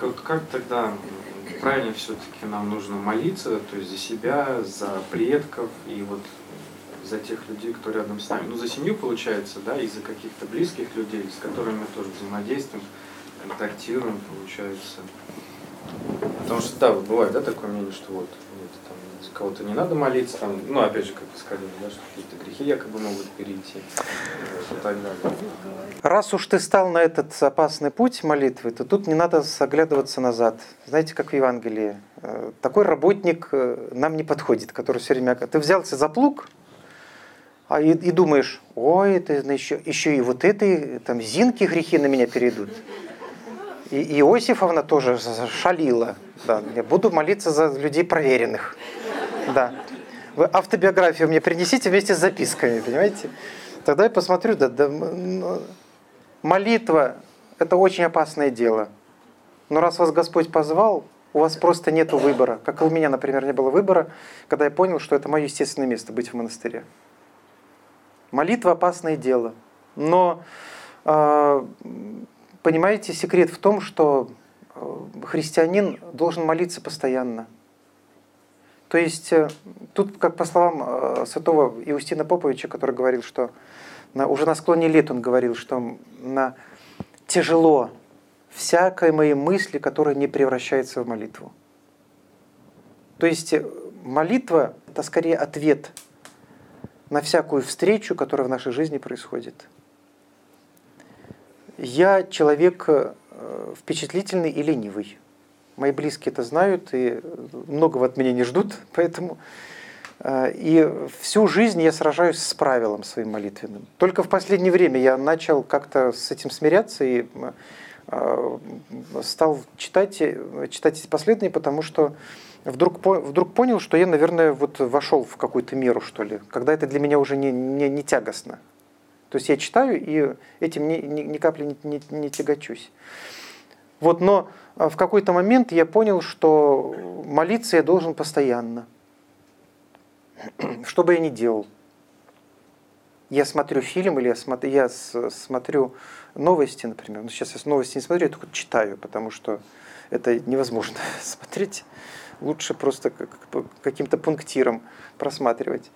Вот как тогда правильно все-таки нам нужно молиться, то есть за себя, за предков и вот за тех людей, кто рядом с нами. Ну, за семью получается, да, и за каких-то близких людей, с которыми мы тоже взаимодействуем, контактируем, получается. Потому что, да, бывает, да, такое мнение, что вот за кого-то не надо молиться, там, ну, опять же, как вы сказали, да, что какие-то грехи якобы могут перейти далее. Раз уж ты стал на этот опасный путь молитвы, то тут не надо оглядываться назад. Знаете, как в Евангелии, э, такой работник э, нам не подходит, который все время... Ты взялся за плуг, а и, и думаешь, ой, это еще, еще и вот этой, там, Зинки грехи на меня перейдут. И Иосифовна тоже шалила. Да, я буду молиться за людей проверенных. Да. Вы автобиографию мне принесите вместе с записками, понимаете? Тогда я посмотрю, да, да, ну, молитва – это очень опасное дело. Но раз вас Господь позвал, у вас просто нет выбора. Как у меня, например, не было выбора, когда я понял, что это мое естественное место – быть в монастыре. Молитва – опасное дело. Но, э, понимаете, секрет в том, что э, христианин должен молиться постоянно. То есть э, тут, как по словам э, святого Иустина Поповича, который говорил, что на, уже на склоне лет он говорил, что на, тяжело всякой моей мысли, которая не превращается в молитву. То есть э, молитва – это скорее ответ на всякую встречу, которая в нашей жизни происходит. Я человек впечатлительный и ленивый. Мои близкие это знают и многого от меня не ждут, поэтому э, и всю жизнь я сражаюсь с правилом своим молитвенным. Только в последнее время я начал как-то с этим смиряться и э, стал читать, читать эти последние, потому что вдруг, вдруг понял, что я, наверное, вот вошел в какую-то меру, что ли, когда это для меня уже не, не, не тягостно. То есть я читаю и этим ни, ни, ни капли не, не, не тягочусь. Вот, но в какой-то момент я понял, что молиться я должен постоянно. Что бы я ни делал. Я смотрю фильм или я смотрю, я смотрю новости, например. Ну, сейчас я новости не смотрю, я только читаю, потому что это невозможно смотреть. Лучше просто каким-то пунктиром просматривать.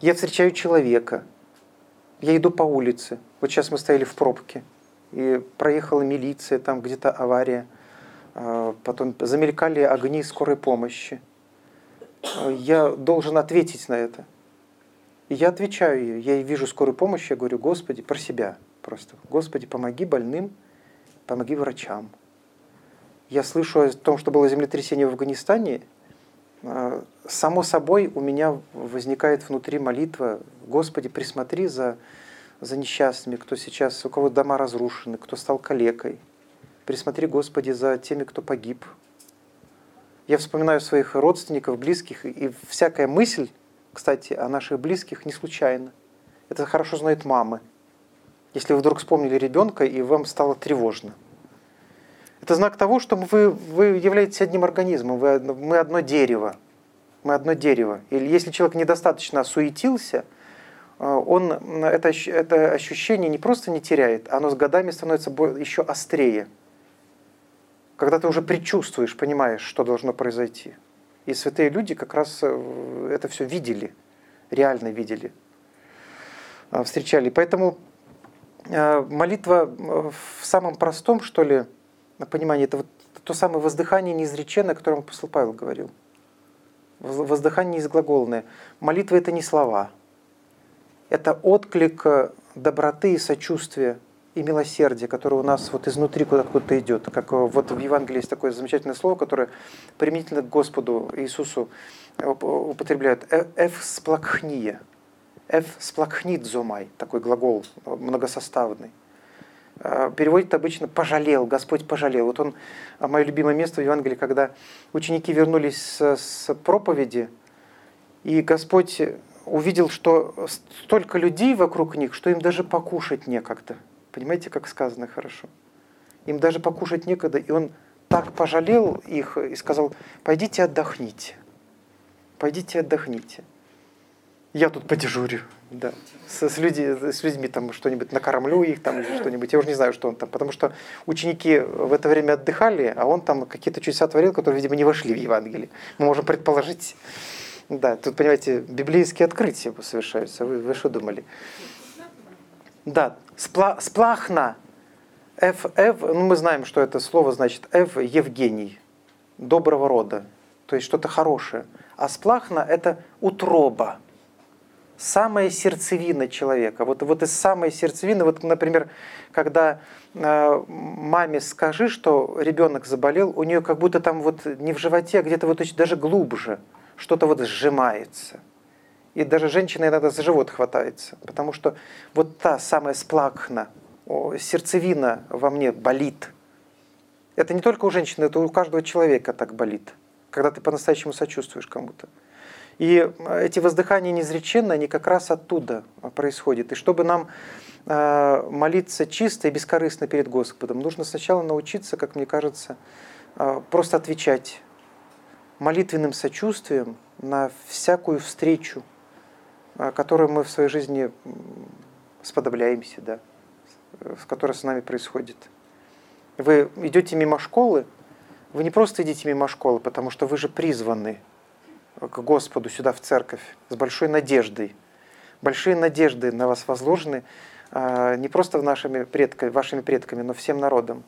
Я встречаю человека. Я иду по улице. Вот сейчас мы стояли в пробке и проехала милиция, там где-то авария, а, потом замелькали огни скорой помощи. А, я должен ответить на это. И я отвечаю ей, я вижу скорую помощь, я говорю, Господи, про себя просто. Господи, помоги больным, помоги врачам. Я слышу о том, что было землетрясение в Афганистане, а, само собой у меня возникает внутри молитва, Господи, присмотри за за несчастными, кто сейчас, у кого дома разрушены, кто стал калекой. Присмотри, Господи, за теми, кто погиб. Я вспоминаю своих родственников, близких, и всякая мысль, кстати, о наших близких не случайна. Это хорошо знают мамы. Если вы вдруг вспомнили ребенка, и вам стало тревожно. Это знак того, что вы, вы являетесь одним организмом, вы, мы одно дерево. Мы одно дерево. Или если человек недостаточно осуетился – он это, это ощущение не просто не теряет, оно с годами становится еще острее. Когда ты уже предчувствуешь, понимаешь, что должно произойти. И святые люди как раз э, это все видели, реально видели, э, встречали. Поэтому э, молитва в самом простом, что ли, понимании, это вот то самое воздыхание неизреченное, о котором апостол Павел говорил. Воздыхание неизглаголное. Молитва – это не слова. Это отклик доброты и сочувствия и милосердие, которое у нас вот изнутри куда-то идет. Как вот в Евангелии есть такое замечательное слово, которое применительно к Господу Иисусу употребляют. «Э, «Эф сплакхния». «Эф сплакхнит зомай» – такой глагол многосоставный. Э, переводит обычно «пожалел», Господь пожалел. Вот он, мое любимое место в Евангелии, когда ученики вернулись с проповеди, и Господь увидел, что столько людей вокруг них, что им даже покушать некогда – Понимаете, как сказано хорошо? Им даже покушать некогда, и он так пожалел их и сказал, пойдите отдохните, пойдите отдохните. Я тут подежурю, да, с, с, люди, с людьми там что-нибудь накормлю их там или что-нибудь, я уже не знаю, что он там, потому что ученики в это время отдыхали, а он там какие-то чудеса творил, которые, видимо, не вошли в Евангелие. Мы можем предположить, да, тут, понимаете, библейские открытия совершаются, вы, вы что думали? Да, спла, сплахна. Ф, Ф, ну мы знаем, что это слово значит Ф Евгений, доброго рода, то есть что-то хорошее. А сплахна – это утроба, самая сердцевина человека. Вот, вот из самой сердцевины, вот, например, когда э, маме скажи, что ребенок заболел, у нее как будто там вот не в животе, а где-то вот даже глубже что-то вот сжимается – и даже женщина иногда за живот хватается, потому что вот та самая сплакна, сердцевина во мне болит. Это не только у женщины, это у каждого человека так болит, когда ты по-настоящему сочувствуешь кому-то. И эти воздыхания неизреченные, они как раз оттуда происходят. И чтобы нам э, молиться чисто и бескорыстно перед Господом, нужно сначала научиться, как мне кажется, э, просто отвечать молитвенным сочувствием на всякую встречу, а, которую мы в своей жизни сподобляемся, да, с которой с нами происходит. Вы идете мимо школы, вы не просто идите мимо школы, потому что вы же призваны к Господу сюда в церковь с большой надеждой. Большие надежды на вас возложены а, не просто нашими предками, вашими предками, но всем народом.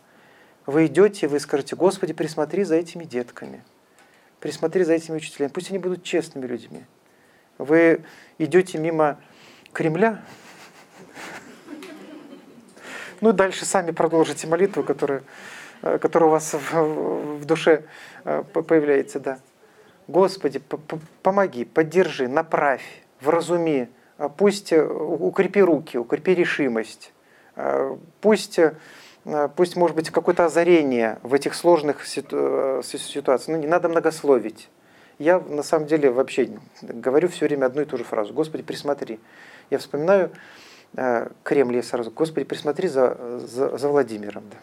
Вы идете, вы скажете, Господи, присмотри за этими детками, присмотри за этими учителями, пусть они будут честными людьми. Вы идете мимо Кремля, ну дальше сами продолжите молитву, которая, э, которая у вас в, в душе э, появляется. Да. Господи, помоги, поддержи, направь, вразуми, э, пусть укрепи руки, укрепи решимость, пусть, пусть может быть, какое-то озарение в этих сложных ситуациях. Ну, не надо многословить. Я на самом деле вообще говорю все время одну и ту же фразу. Господи, присмотри. Я вспоминаю э, Кремль, я сразу, Господи, присмотри за, за, за Владимиром. Да.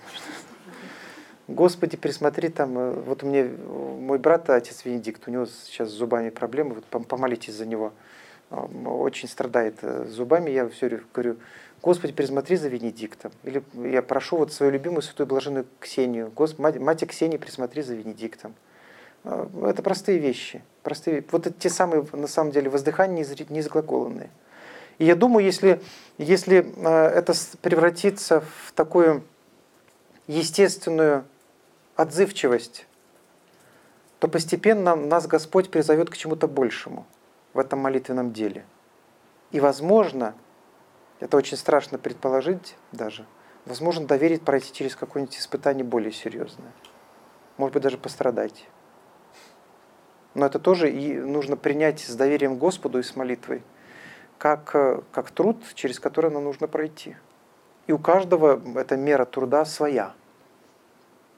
Господи, присмотри там, э, вот у меня мой брат, отец Венедикт, у него сейчас с зубами проблемы, вот помолитесь за него. Очень страдает э, зубами, я все говорю, Господи, присмотри за Венедиктом. Или я прошу вот свою любимую святую блаженную Ксению, Господи, мать, мать Ксении, присмотри за Венедиктом. А, это простые вещи. Простые, вот это те самые, на самом деле, воздыхания неизглаголанные. И я думаю, если, если а, это превратится в такую естественную отзывчивость, то постепенно нас Господь призовет к чему-то большему в этом молитвенном деле. И, возможно, это очень страшно предположить даже, возможно, доверить пройти через какое-нибудь испытание более серьезное. Может быть, даже пострадать. Но это тоже и нужно принять с доверием Господу и с молитвой, как, э, как труд, через который нам нужно пройти. И у каждого эта мера труда своя.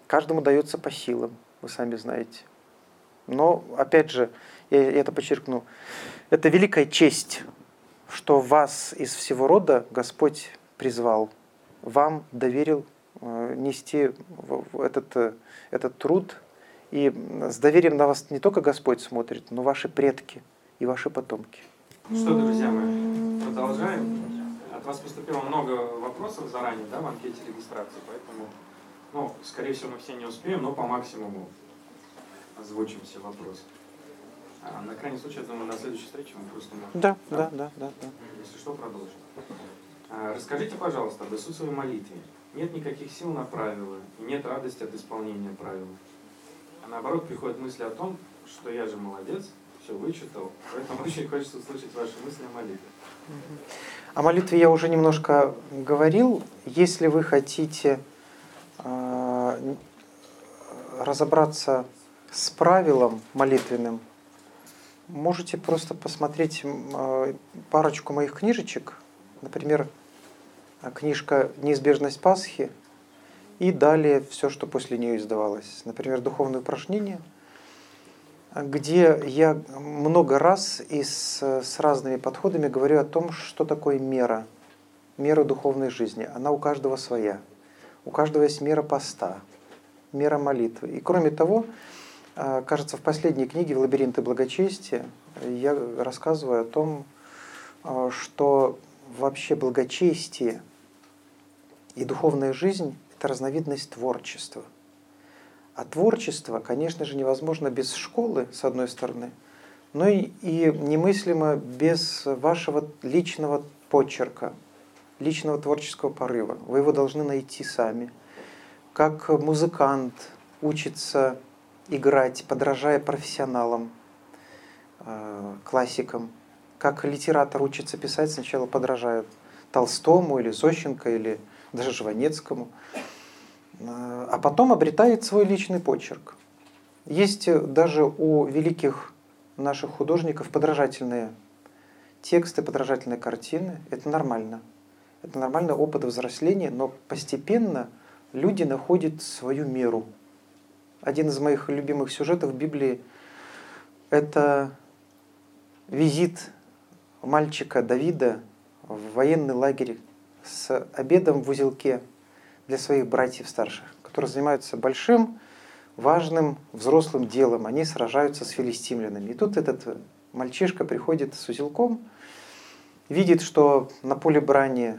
Каждому дается по силам, вы сами знаете. Но, опять же, я это подчеркну, это великая честь, что вас из всего рода Господь призвал, вам доверил э, нести этот, э, этот труд, и с доверием на вас не только Господь смотрит, но ваши предки и ваши потомки. Что, друзья мои, продолжаем. От вас поступило много вопросов заранее, да, в анкете регистрации, поэтому, ну, скорее всего, мы все не успеем, но по максимуму озвучим все вопросы. А на крайний случай, я думаю, на следующей встрече мы просто можем... Да, да, да, да. да. Если что, продолжим. А, расскажите, пожалуйста, об Иисусовой молитве. Нет никаких сил на правила, и нет радости от исполнения правил. А наоборот, приходят мысли о том, что я же молодец, все вычитал, поэтому очень хочется услышать ваши мысли о молитве. О молитве я уже немножко говорил. Если вы хотите э, разобраться с правилом молитвенным, можете просто посмотреть э, парочку моих книжечек. Например, книжка «Неизбежность Пасхи» и далее все, что после нее издавалось. Например, «Духовные упражнения», где я много раз и с, с разными подходами говорю о том, что такое мера, мера духовной жизни. Она у каждого своя. У каждого есть мера поста, мера молитвы. И кроме того, а, кажется, в последней книге «В лабиринты благочестия» я рассказываю о том, а, что вообще благочестие и духовная жизнь – это разновидность творчества. А творчество, конечно же, невозможно без школы, с одной стороны, но и, и немыслимо без вашего личного почерка, личного творческого порыва. Вы его должны найти сами. Как музыкант учится играть, подражая профессионалам, э, классикам. Как литератор учится писать, сначала подражая Толстому или Зощенко или даже Жванецкому, а потом обретает свой личный почерк. Есть даже у великих наших художников подражательные тексты, подражательные картины. Это нормально. Это нормальный опыт взросления, но постепенно люди находят свою меру – один из моих любимых сюжетов в Библии – это визит мальчика Давида в военный лагерь с обедом в узелке для своих братьев старших, которые занимаются большим, важным, взрослым делом. Они сражаются с филистимлянами. И тут этот мальчишка приходит с узелком, видит, что на поле брани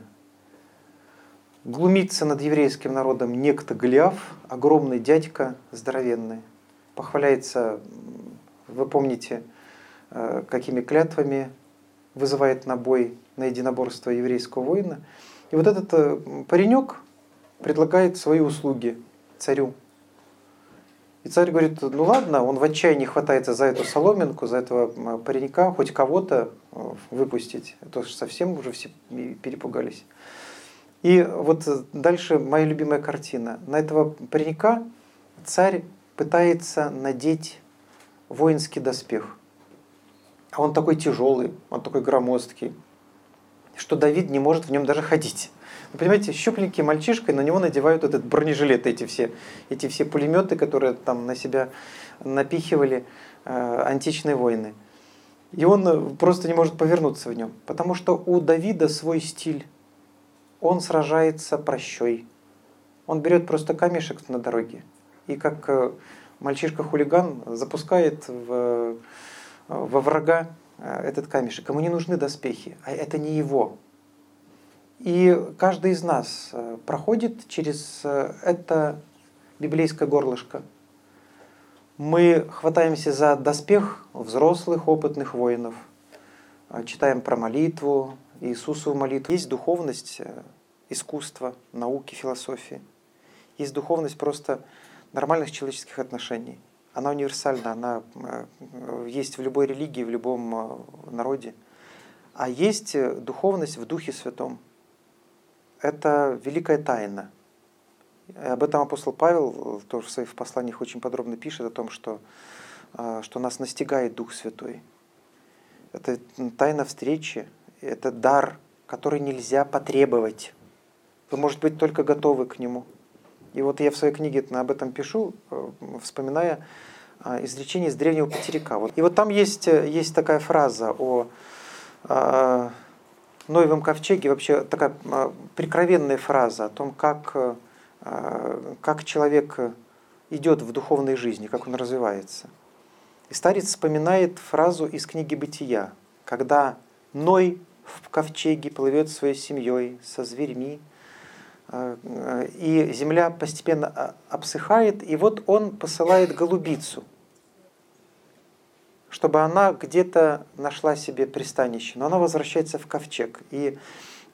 Глумится над еврейским народом некто Голиаф, огромный дядька, здоровенный. Похваляется, вы помните, э, какими клятвами вызывает на бой, на единоборство еврейского воина. И вот этот э, паренек предлагает свои услуги царю. И царь говорит, ну ладно, он в отчаянии хватается за эту соломинку, за этого паренька, хоть кого-то э, выпустить. А то совсем уже все перепугались. И вот дальше моя любимая картина. На этого паренька царь пытается надеть воинский доспех. А он такой тяжелый, он такой громоздкий, что Давид не может в нем даже ходить. Вы понимаете, щупленький мальчишка, и на него надевают этот бронежилет, эти все, эти все пулеметы, которые там на себя напихивали э, античные воины. И он просто не может повернуться в нем, потому что у Давида свой стиль он сражается прощой. Он берет просто камешек на дороге и как э, мальчишка-хулиган запускает в, во врага э, этот камешек. Ему не нужны доспехи, а это не его. И каждый из нас э, проходит через это библейское горлышко. Мы хватаемся за доспех взрослых, опытных воинов, читаем про молитву, Иисусову молитву. Есть духовность искусства, науки, философии. Есть духовность просто нормальных человеческих отношений. Она универсальна, она э, есть в любой религии, в любом э, народе. А есть э, духовность в Духе Святом. Это великая тайна. Об этом апостол Павел тоже в своих посланиях очень подробно пишет о том, что, что нас настигает Дух Святой. Это тайна встречи, это дар, который нельзя потребовать. Вы, может быть, только готовы к нему. И вот я в своей книге об этом пишу, э, вспоминая а, изречение из древнего потеряка. И вот там есть, э, есть такая фраза о э, Ноевом ковчеге, вообще такая а, прикровенная фраза о том, как, как человек идет в духовной жизни, как он развивается. И старец вспоминает фразу из книги «Бытия», когда Ной в ковчеге, плывет своей семьей, со зверьми, э, и земля постепенно обсыхает, и вот он посылает голубицу, чтобы она где-то нашла себе пристанище, но она возвращается в ковчег. И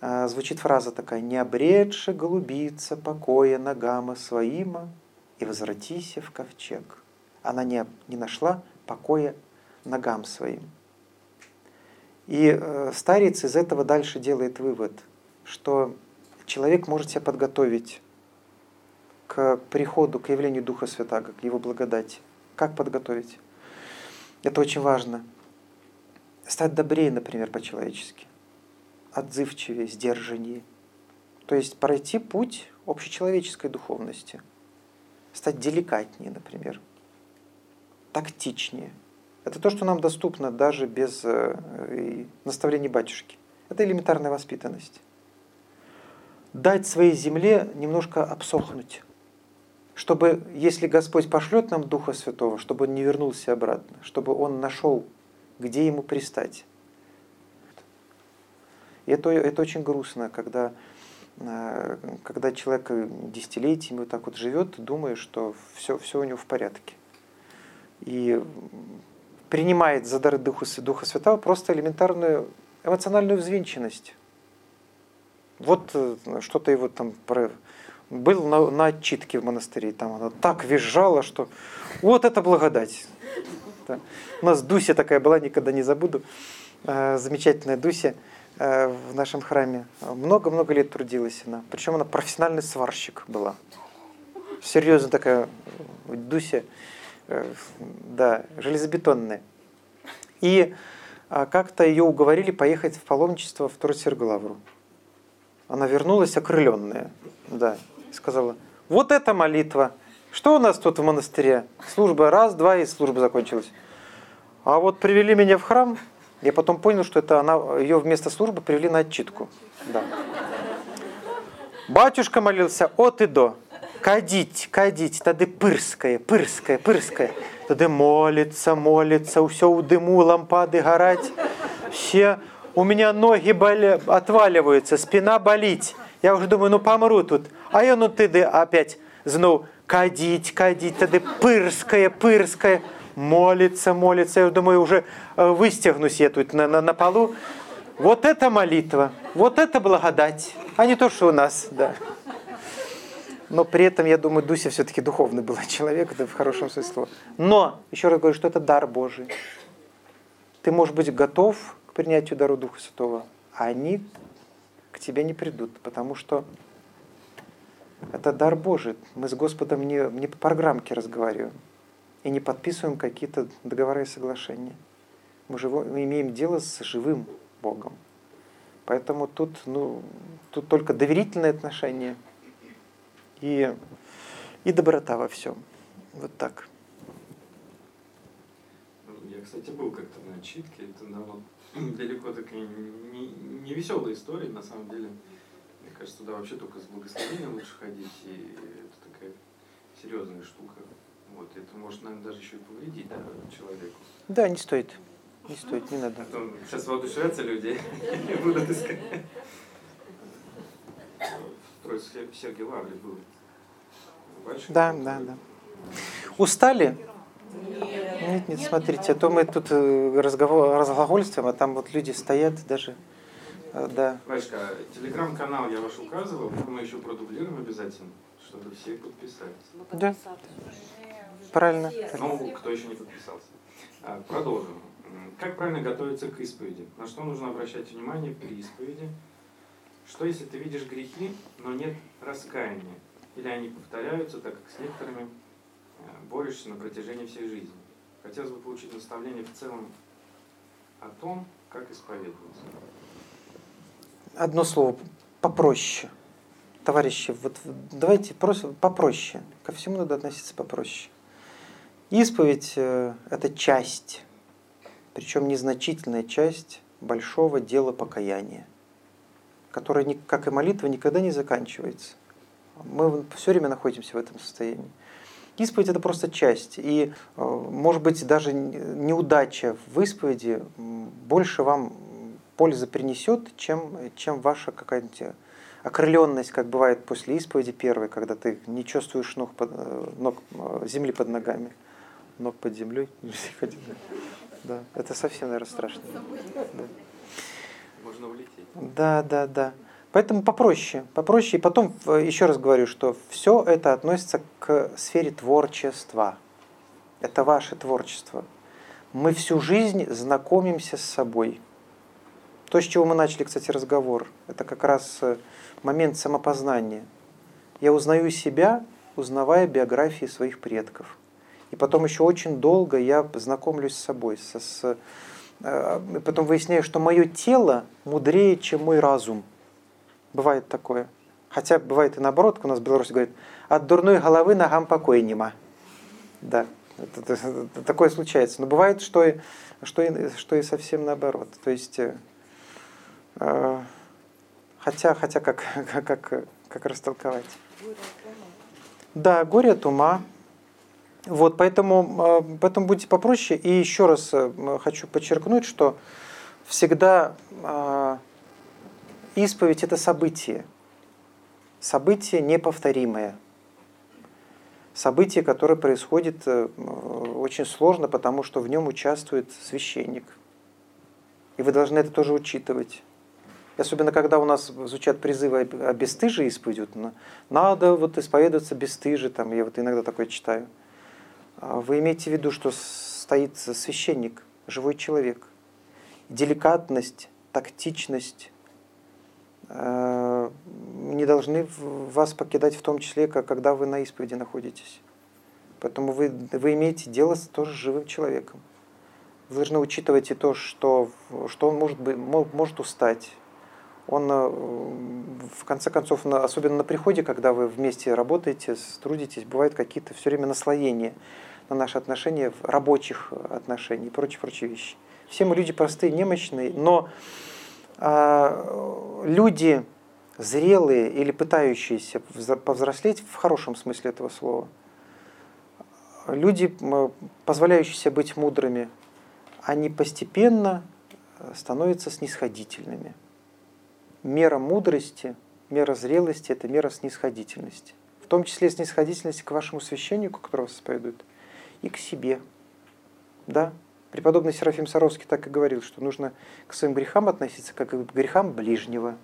э, звучит фраза такая «Не обретши голубица покоя ногама своима, и возвратися в ковчег». Она не, не нашла покоя ногам своим. И э, старец из этого дальше делает вывод, что человек может себя подготовить к приходу, к явлению Духа Святаго, к Его благодати. Как подготовить? Это очень важно. Стать добрее, например, по-человечески. Отзывчивее, сдержаннее. То есть пройти путь общечеловеческой духовности. Стать деликатнее, например. Тактичнее. Это то, что нам доступно даже без э, наставлений батюшки. Это элементарная воспитанность. Дать своей земле немножко обсохнуть, чтобы, если Господь пошлет нам Духа Святого, чтобы он не вернулся обратно, чтобы он нашел, где ему пристать. И это, это очень грустно, когда, э, когда человек десятилетиями вот так вот живет, думая, что все, все у него в порядке. И принимает за дары Духа, Духа Святого просто элементарную эмоциональную взвинченность. Вот э, что-то его там про... был на, на отчитке в монастыре, там она так визжала, что вот это благодать. Да. У нас Дуся такая была, никогда не забуду, э, замечательная Дуся э, в нашем храме. Много-много лет трудилась она, причем она профессиональный сварщик была. Серьезно такая Дуся. Да, железобетонная. И а, как-то ее уговорили поехать в паломничество в Троицерглавру. Она вернулась окрыленная, да, и сказала, вот эта молитва, что у нас тут в монастыре? Служба раз, два, и служба закончилась. А вот привели меня в храм, я потом понял, что это она, ее вместо службы привели на отчитку. Да. Батюшка молился от и до кадить, кадить, тады пырскае, пырскае, пырскае. Тады молится, молится, все у дыму лампады горать. Все, у меня ноги боля, отваливаются, спина болить. Я уже думаю, ну помру тут. А я ну тыды опять знов кадить, кадить, тады пырское, пырское. Молится, молится. Я думаю, уже э, выстегнусь я тут на, на, на полу. Вот это молитва, вот это благодать, а не то, что у нас, да. Но при этом, я думаю, Дуся все-таки духовный был человек, это в хорошем смысле. Но, еще раз говорю, что это дар Божий. Ты можешь быть готов принятию дару Духа Святого, они к тебе не придут, потому что это дар Божий. Мы с Господом не, не по программке разговариваем и не подписываем какие-то договоры и соглашения. Мы, живо, мы имеем дело с живым Богом. Поэтому тут, ну, тут только доверительные отношения – и, и доброта во всем. Вот так. Ну, я, кстати, был как-то на отчитке. Это ну, далеко такая не, не веселая история, на самом деле. Мне кажется, туда вообще только с благословением лучше ходить. И это такая серьезная штука. Вот, это может, наверное, даже еще и повредить да, человеку. Да, не стоит. Не стоит, не надо. Потом сейчас воодушевятся люди и будут искать. Сергей Лаврик был да, да, да. Устали? Нет, нет, смотрите, а то мы тут э, разговор, разглагольствуем, а там вот люди стоят даже. Э, да. Вачка, телеграм-канал я ваш указывал, мы еще продублируем обязательно, чтобы все подписались. Да. Правильно. Ну, кто еще не подписался. А, продолжим. Как правильно готовиться к исповеди? На что нужно обращать внимание при исповеди? Что если ты видишь грехи, но нет раскаяния? или они повторяются, так как с некоторыми борешься на протяжении всей жизни. Хотелось бы получить наставление в целом о том, как исповедоваться. Одно слово попроще. Товарищи, вот давайте просто попроще. Ко всему надо относиться попроще. Исповедь э, – это часть, причем незначительная часть большого дела покаяния, которое, как и молитва, никогда не заканчивается. Мы все время находимся в этом состоянии. Исповедь – это просто часть. И, э, может быть, даже неудача в исповеди больше вам пользы принесет, чем, чем ваша какая-нибудь окрыленность, как бывает после исповеди первой, когда ты не чувствуешь ног, под, э, ног э, земли под ногами, ног под землей. Да, это совсем, наверное, страшно. Да. Можно улететь. Да, да, да. Поэтому попроще, попроще. И потом еще раз говорю, что все это относится к сфере творчества. Это ваше творчество. Мы всю жизнь знакомимся с собой. То, с чего мы начали, кстати, разговор, это как раз э, момент самопознания. Я узнаю себя, узнавая биографии своих предков. И потом еще очень долго я знакомлюсь с собой. С, с, э, потом выясняю, что мое тело мудрее, чем мой разум. Бывает такое. Хотя бывает и наоборот, у нас в Беларуси говорят, от дурной головы ногам покоя нема. Да, это, это, это, такое случается. Но бывает, что и, что, и, что и совсем наоборот. То есть, э, э хотя, хотя как, как, как, как растолковать? Да, горе от ума. Вот, поэтому, э, поэтому будьте попроще. И еще раз э, хочу подчеркнуть, что всегда исповедь – это событие. Событие неповторимое событие, которое происходит э, очень сложно, потому что в нем участвует священник. И вы должны это тоже учитывать. Особенно, когда у нас звучат призывы о бесстыжии исповедют. Надо вот исповедоваться бесстыже, там, я вот иногда такое читаю. А вы имеете в виду, что стоит священник, живой человек. Деликатность, тактичность, Э, не должны вас покидать в том числе, когда вы на исповеди находитесь. Поэтому вы, вы имеете дело с тоже живым человеком. Вы должны учитывать и то, что, что он может, быть, может устать. Он, э, в конце концов, особенно на приходе, когда вы вместе работаете, трудитесь, бывают какие-то все время наслоения на наши отношения, рабочих отношений и прочие-прочие вещи. Все мы люди простые, немощные, но люди зрелые или пытающиеся повзрослеть в хорошем смысле этого слова, люди, позволяющиеся быть мудрыми, они постепенно э, становятся снисходительными. Мера мудрости, мера зрелости – это мера снисходительности. В том числе снисходительности к вашему священнику, который вас исповедует, и к себе. Да? Преподобный Серафим Саровский так и говорил, что нужно к своим грехам относиться как к грехам ближнего.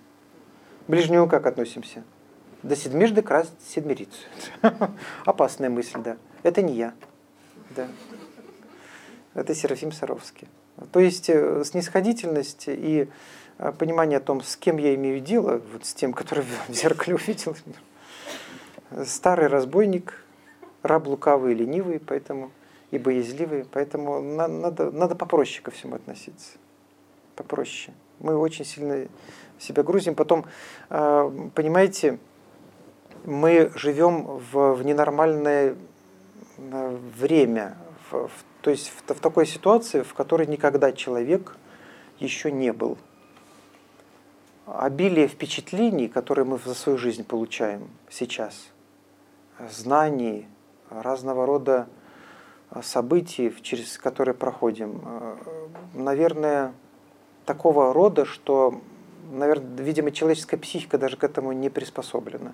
К ближнему как относимся? До седмижды красить седмирицу. Опасная мысль, да. Это не я. Да. Это Серафим Саровский. То есть э, снисходительность и э, понимание о том, с кем я имею дело, вот с тем, который в зеркале увидел. Старый разбойник, раб лукавый и ленивый, поэтому и боязливые, поэтому надо, надо попроще ко всему относиться. Попроще. Мы очень сильно себя грузим. Потом, а, понимаете, мы живем в, в ненормальное а, время, в, в, то есть в, в такой ситуации, в которой никогда человек еще не был. Обилие впечатлений, которые мы за свою жизнь получаем сейчас, знаний, разного рода событий, через которые проходим, э, наверное, такого рода, что, наверное, видимо, человеческая психика даже к этому не приспособлена.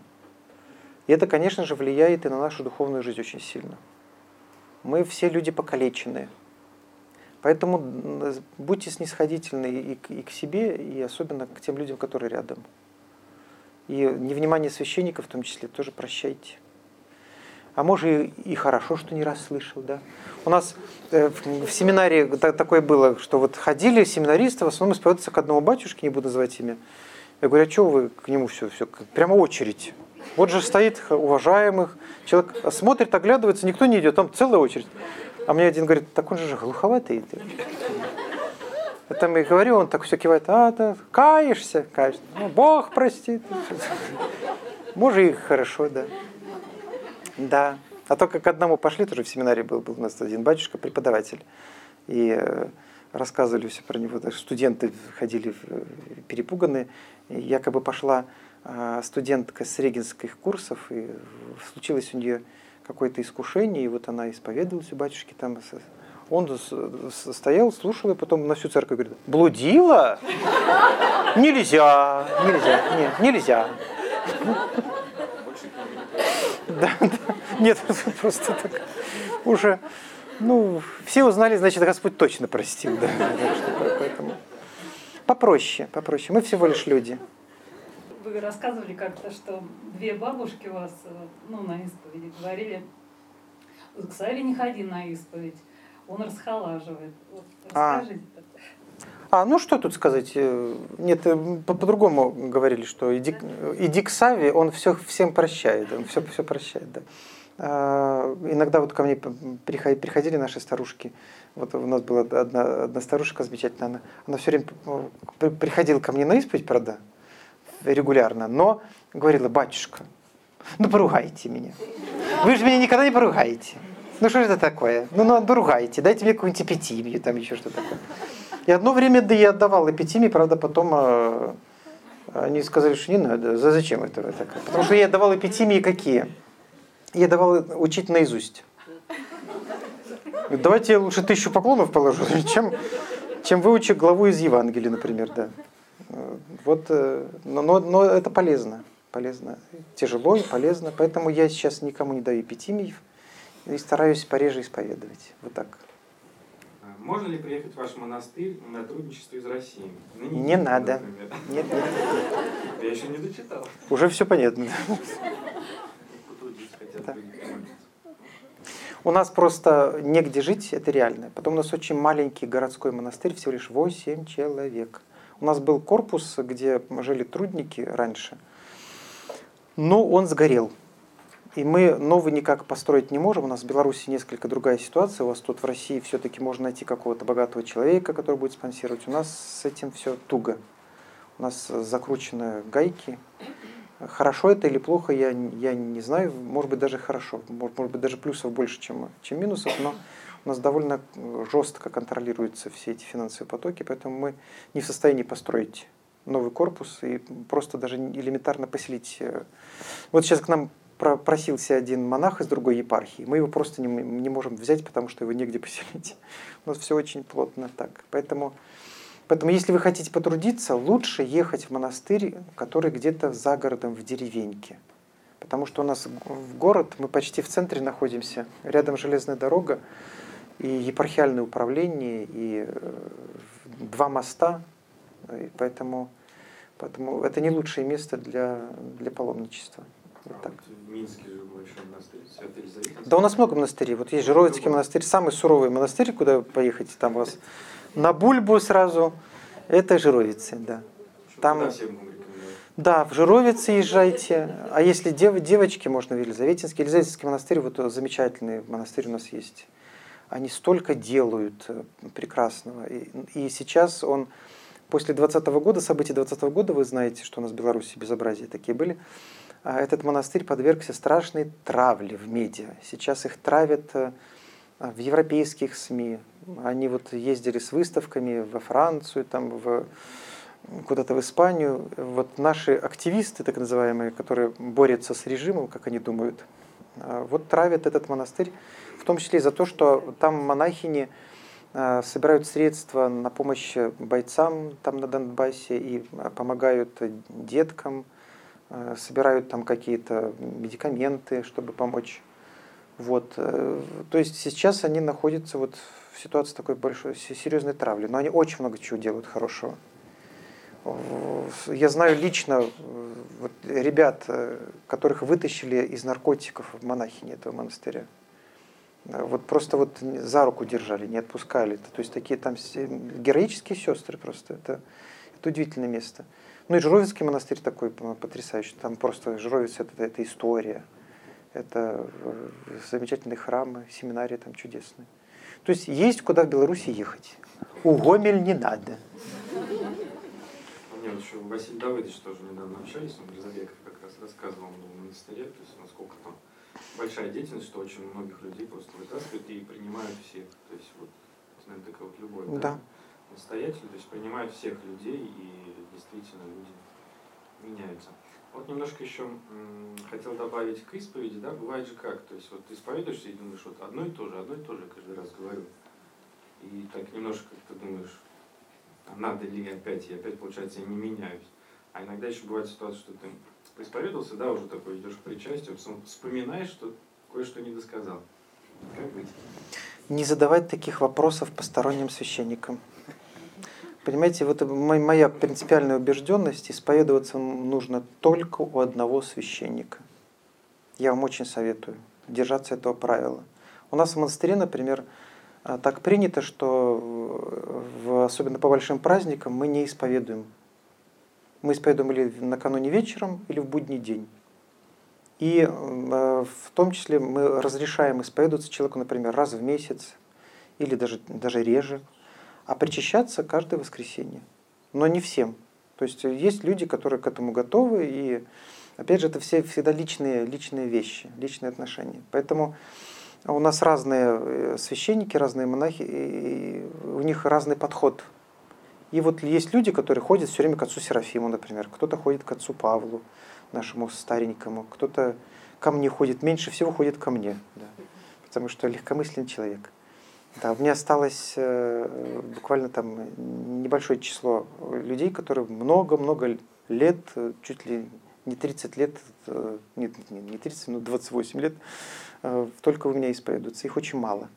И это, конечно же, влияет и на нашу духовную жизнь очень сильно. Мы все люди покалеченные. Поэтому будьте снисходительны и к себе, и особенно к тем людям, которые рядом. И невнимание священников в том числе тоже прощайте а может и, и хорошо, что не расслышал, да. У нас э, в, в семинаре такое было, что вот ходили семинаристы, в основном исповедоваться к одному батюшке, не буду называть имя. Я говорю, а что вы к нему все, все, прямо очередь. Вот же стоит уважаемых, человек смотрит, оглядывается, никто не идет, там целая очередь. А мне один говорит, так он же глуховатый. Я там говорю, он так все кивает, а, да, каешься, каешься. Ну, Бог простит. Может и хорошо, да. Да. А то, как одному пошли, тоже в семинаре был, был у нас один батюшка, преподаватель. И э, рассказывали все про него. Студенты ходили э, перепуганные. И якобы пошла э, студентка с регенских курсов, и случилось у нее какое-то искушение, и вот она исповедовалась у батюшки там. Он стоял, слушал, и потом на всю церковь говорит, блудила? Нельзя, нельзя, нет, нельзя. Да, да. Нет, просто так уже, ну, все узнали, значит, Господь точно простил. Да, поэтому попроще, попроще. Мы всего лишь люди. Вы рассказывали как-то, что две бабушки у вас, ну, на исповеди говорили, к Саве не ходи на исповедь, он расхолаживает. Вот, а. расскажите. А. а, ну что тут сказать? Э, нет, э, по-другому по говорили, что иди, иди к Саве, он все всем прощает, он все, все прощает, да. А, иногда вот ко мне приходили наши старушки. Вот у нас была одна, одна старушка замечательная, она, она все время э, приходила ко мне на исповедь, правда, регулярно, но говорила, батюшка, ну поругайте меня. Вы же меня никогда не поругаете. Ну что это такое? Ну, ну поругайте, дайте мне какую-нибудь эпитимию, там еще что-то такое. И одно время да я отдавал эпитимии, правда, потом э, они сказали, что не надо. За зачем это? Потому что я давал эпитимии какие? Я давал учить наизусть. Давайте я лучше тысячу поклонов положу, чем, чем выучу главу из Евангелия, например, да. Вот, э, но, но, но это полезно, полезно. Тяжело и полезно, поэтому я сейчас никому не даю эпитимий и стараюсь пореже исповедовать. Вот так. Можно ли приехать в ваш монастырь на трудничество из России? На неделю, не надо. Нет, нет. Я еще не дочитал. Уже все понятно. У нас просто негде жить, это реально. Потом у нас очень маленький городской монастырь, всего лишь 8 человек. У нас был корпус, где жили трудники раньше, но он сгорел. И мы новый никак построить не можем. У нас в Беларуси несколько другая ситуация. У вас тут в России все-таки можно найти какого-то богатого человека, который будет спонсировать. У нас с этим все туго. У нас закручены гайки, Хорошо это или плохо, я, я не знаю. Может быть, даже хорошо. Может, может быть, даже плюсов больше, чем, чем минусов. Но у нас довольно жестко контролируются все эти финансовые потоки, поэтому мы не в состоянии построить новый корпус и просто даже элементарно поселить. Э, вот сейчас к нам просился один монах из другой епархии. Мы его просто не, не можем взять, потому что его негде поселить. У нас все очень плотно так. Поэтому Поэтому, если вы хотите потрудиться, лучше ехать в монастырь, который где-то за городом, в деревеньке. Потому что у нас в город, мы почти в центре находимся, рядом железная дорога, и епархиальное управление, и э, два моста. И поэтому, поэтому это не лучшее место для, для паломничества. Вот а так. Вот в Минске же большой монастырь, Святый Да у нас много монастырей. Вот есть Жировицкий монастырь, самый суровый монастырь, куда поехать, там у вас на Бульбу сразу, это Жировицы, да. Там, да, в Жировице езжайте. А если дев, девочки, можно в Елизаветинский. Елизаветинский монастырь, вот замечательный монастырь у нас есть. Они столько делают э, прекрасного. И, и сейчас он, после 20 -го года, событий 20 -го года, вы знаете, что у нас в Беларуси безобразия такие были, а этот монастырь подвергся страшной травле в медиа. Сейчас их травят э, в европейских СМИ, они вот ездили с выставками во Францию, там, в, куда-то в Испанию. Вот наши активисты, так называемые, которые борются с режимом, как они думают, а, вот травят этот монастырь, в том числе и за то, что там монахини а, собирают средства на помощь бойцам там на Донбассе и а, помогают деткам, собирают там какие-то медикаменты, чтобы помочь. Вот. Э, то есть сейчас они находятся вот в ситуации такой большой, серьезной травли. Но они очень много чего делают хорошего. Я знаю лично вот, ребят, э, которых вытащили из наркотиков в монахини этого монастыря. Вот просто вот за руку держали, не отпускали. То есть такие там героические сестры просто. Это, это удивительное место. Ну и Жировицкий монастырь такой потрясающий. Там просто Жировец это, это история. Это э, замечательные храмы, семинарии там чудесные. То есть есть куда в Беларуси ехать. У Гомель не надо. Мне вот еще Василий Давыдович тоже недавно общались, он Грязовеков как раз рассказывал в монастыре, то есть насколько там большая деятельность, что очень многих людей просто вытаскивают и принимают всех. То есть вот, наверное, такая вот любовь. Да. да? Настоятель, то есть принимают всех людей и действительно люди меняются. Вот немножко еще хотел добавить к исповеди, да, бывает же как, то есть вот ты исповедуешься и думаешь, вот одно и то же, одно и то же каждый раз говорю. И так немножко как ты думаешь, а надо ли опять, и опять, получается, я не меняюсь. А иногда еще бывает ситуация, что ты поисповедовался, да, уже такой идешь к причастию, вспоминаешь, что кое-что не досказал. Как быть? Не задавать таких вопросов посторонним священникам. Понимаете, вот моя принципиальная убежденность, исповедоваться нужно только у одного священника. Я вам очень советую держаться этого правила. У нас в монастыре, например, а, так принято, что в, особенно по большим праздникам мы не исповедуем. Мы исповедуем или накануне вечером, или в будний день. И э, в том числе мы разрешаем исповедоваться человеку, например, раз в месяц или даже, даже реже, а причащаться каждое воскресенье. Но не всем. То есть есть люди, которые к этому готовы, и опять же, это все всегда личные, личные вещи, личные отношения. Поэтому у нас разные э, священники, разные монахи, и у них разный подход. И вот есть люди, которые ходят все время к отцу Серафиму, например, кто-то ходит к отцу Павлу, нашему старенькому, кто-то ко мне ходит, меньше всего ходит ко мне, да, потому что легкомысленный человек. Да, у меня осталось э, буквально там небольшое число людей, которые много-много лет, чуть ли не 30 лет, э, нет, не 30, но 28 лет, э, только у меня исповедуются. Их очень мало.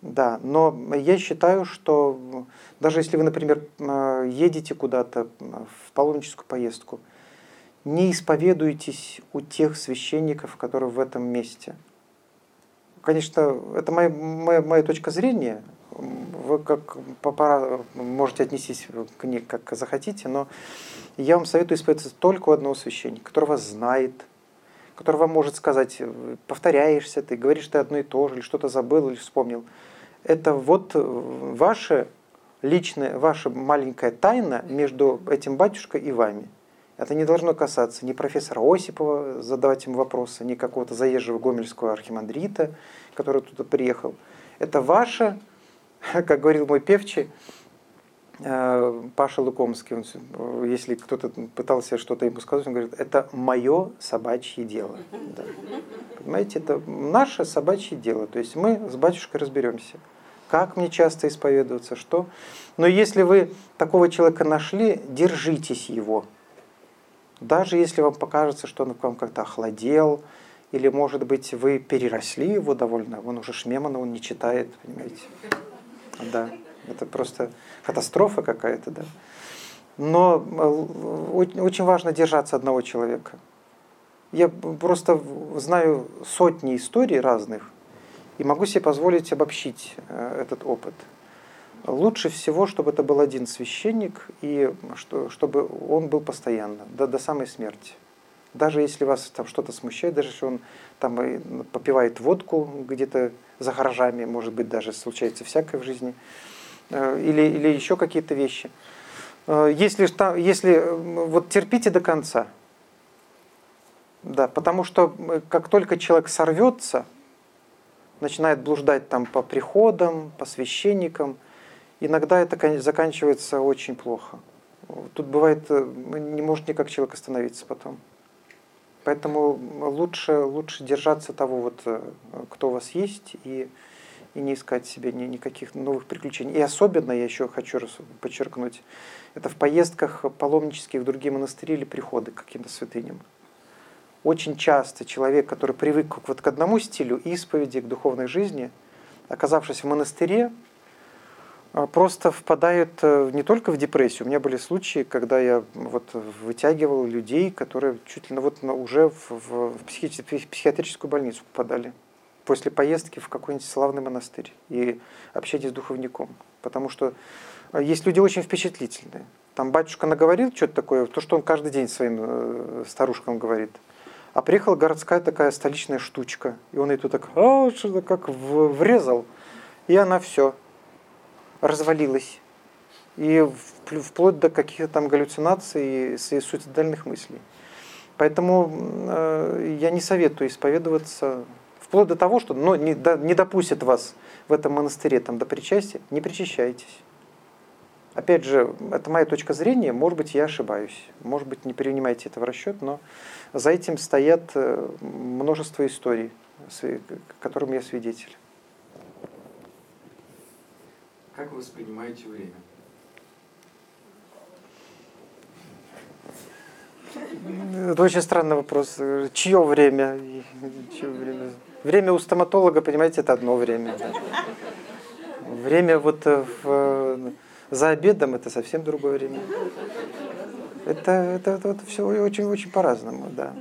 Да, но я считаю, что даже если вы, например, едете куда-то в паломническую поездку, не исповедуйтесь у тех священников, которые в этом месте. Конечно, это моя, моя, моя точка зрения, вы как пора можете отнестись к ней как захотите, но я вам советую исповедоваться только одного священника, который вас знает, который вам может сказать, повторяешься ты, говоришь ты одно и то же, или что-то забыл, или вспомнил. Это вот ваше личная, ваша маленькая тайна между этим батюшкой и вами. Это не должно касаться ни профессора Осипова, задавать ему вопросы, ни какого-то заезжего гомельского архимандрита, который туда приехал. Это ваше, как говорил мой певчий, э, Паша Лукомский, он, если кто-то пытался что-то ему сказать, он говорит, это мое собачье дело. Да. Понимаете, это наше собачье дело. То есть мы с батюшкой разберемся, как мне часто исповедоваться, что. Но если вы такого человека нашли, держитесь его. Даже если вам покажется, что он к вам как-то охладел, или, может быть, вы переросли его довольно, он уже Шмемана, он не читает, понимаете. Да, это просто катастрофа какая-то, да. Но э, очень важно держаться одного человека. Я просто знаю сотни историй разных и могу себе позволить обобщить э, этот опыт – Лучше всего, чтобы это был один священник, и что, чтобы он был постоянно, до, до самой смерти. Даже если вас там что-то смущает, даже если он там попивает водку где-то за гаражами, может быть, даже случается всякое в жизни, э, или, или еще какие-то вещи. Э, если, если вот терпите до конца, да, потому что как только человек сорвется, начинает блуждать там по приходам, по священникам, иногда это заканчивается очень плохо. Тут бывает, э, не может никак человек остановиться потом. Поэтому лучше, лучше держаться того, вот, э, кто у вас есть, и, и не искать себе ни, никаких новых приключений. И особенно, я еще хочу раз подчеркнуть, это в поездках паломнических в другие монастыри или приходы к каким-то святыням. Очень часто человек, который привык вот к одному стилю исповеди, к духовной жизни, оказавшись в монастыре, просто впадают э, не только в депрессию. У меня были случаи, когда я вот вытягивал людей, которые чуть ли ну, вот уже в, в, в психиатрическую больницу попадали после поездки в какой-нибудь славный монастырь и общения с духовником. Потому что э, есть люди очень впечатлительные. Там батюшка наговорил что-то такое, то, что он каждый день своим э, старушкам говорит. А приехала городская такая столичная штучка, и он тут так, а, что-то как врезал. И она все, развалилась. И вплоть до каких-то там галлюцинаций и суицидальных мыслей. Поэтому э, я не советую исповедоваться, вплоть до того, что ну, не, да, не допустят вас в этом монастыре там, до причастия, не причащайтесь. Опять же, это моя точка зрения, может быть, я ошибаюсь, может быть, не принимайте это в расчет, но за этим стоят э, множество историй, которым я свидетель. Как вы воспринимаете время? Это очень странный вопрос. Чье время? Чье время? Время у стоматолога, понимаете, это одно время. Да. Время вот в, за обедом это совсем другое время. Это, это, это, это все очень-очень по-разному, да.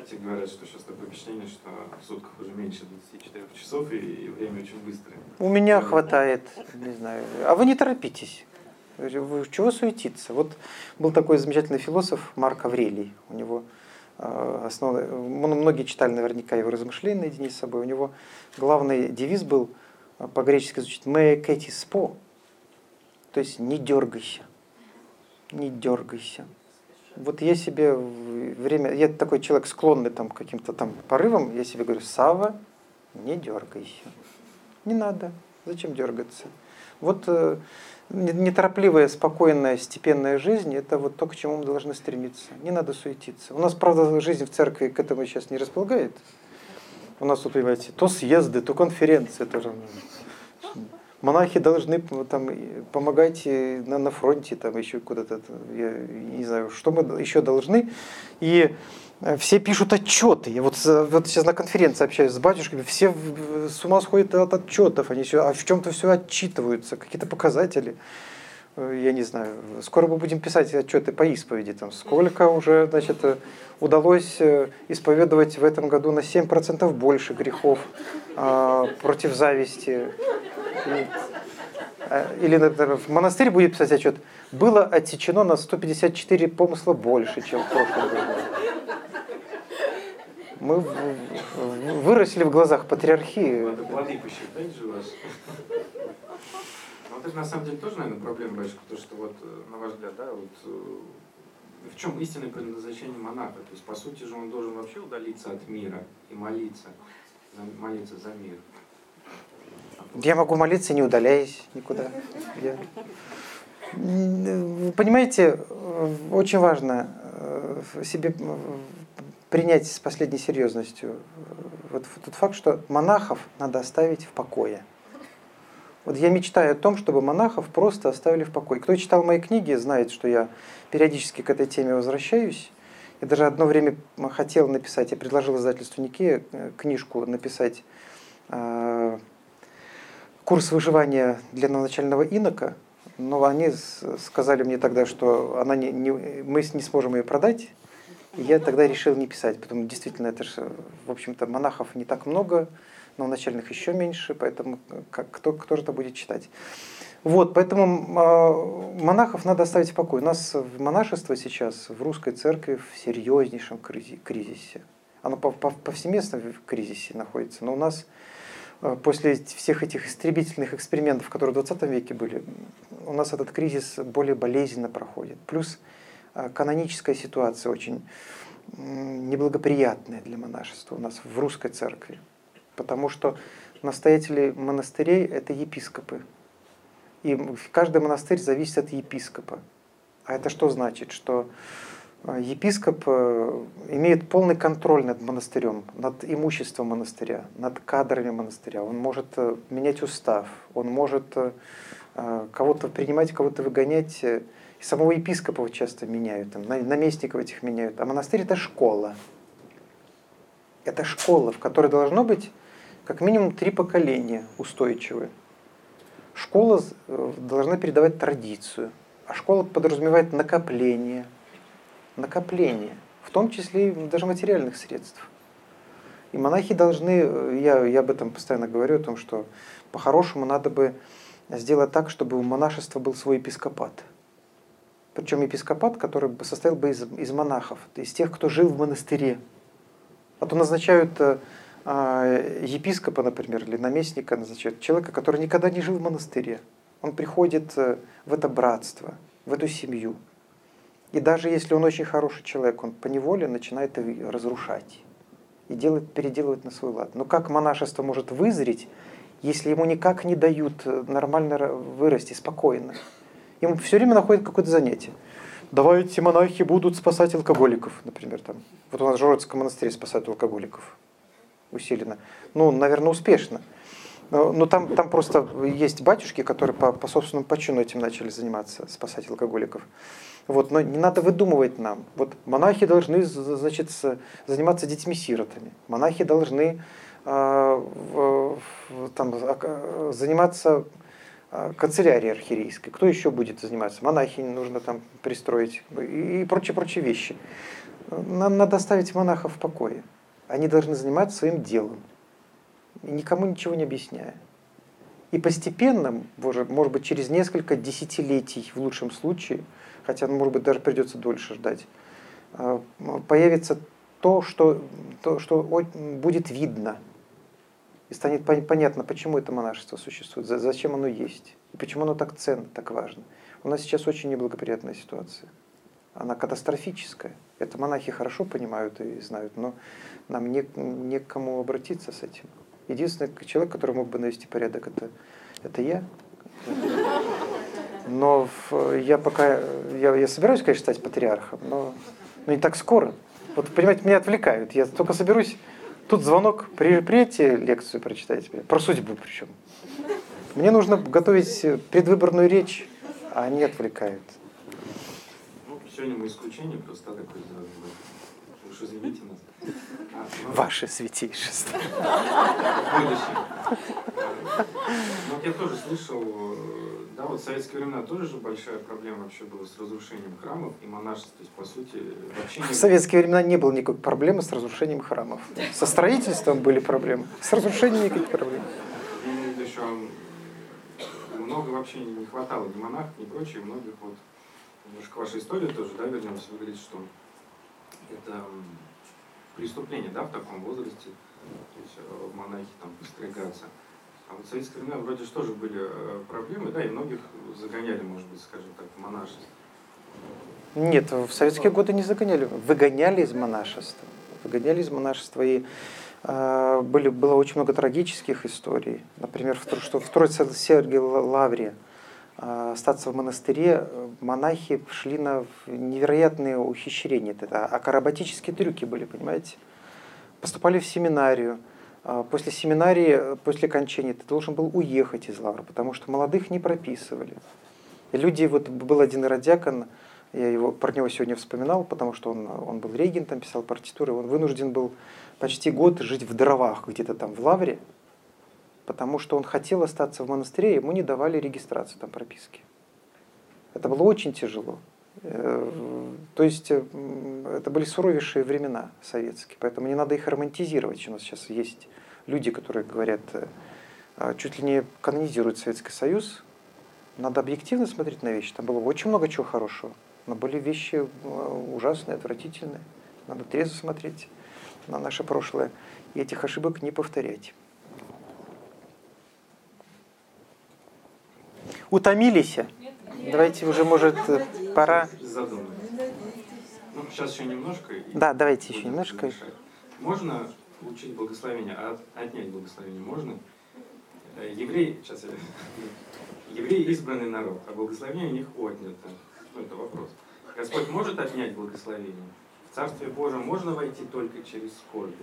Знаете, говорят, что сейчас такое впечатление, что в сутках уже меньше 24 часов, и, время очень быстрое. У меня хватает, не знаю. А вы не торопитесь. Вы чего суетиться? Вот был такой замечательный философ Марк Аврелий. У него э, основной, многие читали наверняка его размышления наедине с собой. У него главный девиз был э, по-гречески звучит «me кэти спо», то есть «не дергайся», «не дергайся». Вот я себе время, я такой человек склонный там, к каким-то там порывам, я себе говорю, Сава, не дергайся. Не надо, зачем дергаться? Вот э, неторопливая, спокойная, степенная жизнь – это вот то, к чему мы должны стремиться. Не надо суетиться. У нас, правда, жизнь в церкви к этому сейчас не располагает. У нас, вот, понимаете, то съезды, то конференции. То, монахи должны там, помогать на, на фронте, там еще куда-то, я не знаю, что мы еще должны. И Э, все пишут отчеты. Я вот, вот сейчас на конференции общаюсь с батюшками, все с ума сходят от отчетов, они все, а в чем-то все отчитываются, какие-то показатели. Э, я не знаю, скоро мы будем писать отчеты по исповеди, там, сколько уже значит, э, удалось исповедовать в этом году на 7% больше грехов а, против зависти. Или, например, в монастырь будет писать отчет, было отсечено на 154 помысла больше, чем в прошлом году мы выросли в глазах патриархии. Плоды посчитать же вас. Ну, это на самом деле тоже, наверное, проблема большая, потому что вот, э, на ваш взгляд, да, вот э, в чем истинное предназначение монаха? То есть, по сути же, он должен вообще удалиться от мира и молиться, молиться за мир. Я могу молиться, не удаляясь никуда. Я... Вы понимаете, э, очень важно себе принять с последней серьезностью вот тот факт, что монахов надо оставить в покое. Вот я мечтаю о том, чтобы монахов просто оставили в покое. Кто читал мои книги, знает, что я периодически к этой теме возвращаюсь. Я даже одно время хотел написать, я предложил издательству Никея э, книжку написать э, курс выживания для новоначального инока, но они сказали мне тогда, что она не, не, мы не сможем ее продать, я тогда решил не писать, потому что действительно это же, в общем-то, монахов не так много, но начальных еще меньше, поэтому как, кто, кто же это будет читать? Вот, поэтому э, монахов надо оставить в покое. У нас монашество сейчас в русской церкви в серьезнейшем кризисе. Оно повсеместно в кризисе находится, но у нас э, после всех этих истребительных экспериментов, которые в 20 веке были, у нас этот кризис более болезненно проходит. Плюс а, каноническая ситуация очень неблагоприятная для монашества у нас в русской церкви. Потому что настоятели монастырей – это епископы. И каждый монастырь зависит от епископа. А это что значит? Что а, епископ э, имеет полный контроль над монастырем, над имуществом монастыря, над кадрами монастыря. Он может э, менять устав, он может э, кого-то принимать, кого-то выгонять и самого епископа часто меняют, наместников этих меняют. А монастырь это школа. Это школа, в которой должно быть как минимум три поколения устойчивые. Школа э, должна передавать традицию, а школа подразумевает накопление. Накопление, в том числе и даже материальных средств. И монахи должны, э, я, я об этом постоянно говорю, о том, что по-хорошему надо бы сделать так, чтобы у монашества был свой епископат – причем епископат, который состоял бы из, из монахов, из тех, кто жил в монастыре. А то назначают э, епископа, например, или наместника назначают, человека, который никогда не жил в монастыре. Он приходит э, в это братство, в эту семью. И даже если он очень хороший человек, он поневоле начинает разрушать и делать, переделывать на свой лад. Но как монашество может вызреть, если ему никак не дают э, нормально вырасти спокойно? Ему все время находит какое-то занятие. Давайте монахи будут спасать алкоголиков, например. Там. Вот у нас в Жородском монастыре спасают алкоголиков усиленно. Ну, наверное, успешно. Но, там, там просто есть батюшки, которые по, по собственному почину этим начали заниматься, спасать алкоголиков. Вот, но не надо выдумывать нам. Вот монахи должны значит, заниматься детьми-сиротами. Монахи должны э, там, а, заниматься а, канцелярией архиерейской. Кто еще будет заниматься? Монахи нужно там пристроить и прочие-прочие вещи. Нам надо оставить монахов в покое. Они должны заниматься своим делом, никому ничего не объясняя. И постепенно, может быть, через несколько десятилетий в лучшем случае, хотя, может быть, даже придется дольше ждать, а, появится то, что, то, что будет видно. И станет понятно, почему это монашество существует, зачем оно есть, и почему оно так ценно, так важно. У нас сейчас очень неблагоприятная ситуация. Она катастрофическая. Это монахи хорошо понимают и знают, но нам не, не к кому обратиться с этим. Единственный человек, который мог бы навести порядок, это, это я. Но в, я пока, я, я собираюсь, конечно, стать патриархом, но, но не так скоро. Вот, понимаете, меня отвлекают. Я только соберусь, тут звонок, при, приедете лекцию прочитать, про судьбу причем. Мне нужно готовить предвыборную речь, а они отвлекают. Ну, сегодня мы исключение, просто такой уж извините нас. А, ну, Ваше святейшество. Ну, я тоже слышал, да, вот в советские времена тоже же большая проблема вообще была с разрушением храмов и монашества. То есть, по сути, вообще В советские времена не было никакой проблемы с разрушением храмов. Со строительством были проблемы, с разрушением никаких проблем. И еще много вообще не хватало ни монахов, ни прочее, многих вот немножко вашей истории тоже, да, вернемся, вы говорите, что это преступление, да, в таком возрасте, то есть э, монахи там постригаться. А вот в советское время вроде же тоже были э, проблемы, да, и многих загоняли, может быть, скажем так, в монашество. Нет, в советские годы не загоняли, выгоняли из монашества. Выгоняли из монашества, и э, были, было очень много трагических историй. Например, в, что в Троице-Сергии Лавре э, остаться в монастыре, монахи шли на невероятные ухищрения. Это акробатические трюки были, понимаете? Поступали в семинарию, а, после семинарии, после окончания ты должен был уехать из Лавры, потому что молодых не прописывали. И люди, вот был один радиакон, я его, про него сегодня вспоминал, потому что он, он был регентом, писал партитуры, он вынужден был почти год жить в дровах где-то там в Лавре, потому что он хотел остаться в монастыре, ему не давали регистрацию там прописки. Это было очень тяжело. Э, то есть э, это были суровейшие времена советские, поэтому не надо их романтизировать. У нас сейчас есть люди, которые говорят, э, а, чуть ли не канонизируют Советский Союз. Надо объективно смотреть на вещи. Там было очень много чего хорошего, но были вещи ужасные, отвратительные. Надо трезво смотреть на наше прошлое и этих ошибок не повторять. Утомились? Давайте уже, может, пора... Ну, сейчас еще немножко. Да, давайте еще немножко. Можно получить благословение, а отнять благословение можно? Э, евреи, сейчас я... Евреи избранный народ, а благословение у них отнято. Ну, это вопрос. Господь может отнять благословение? В Царствие Божие можно войти только через скорби?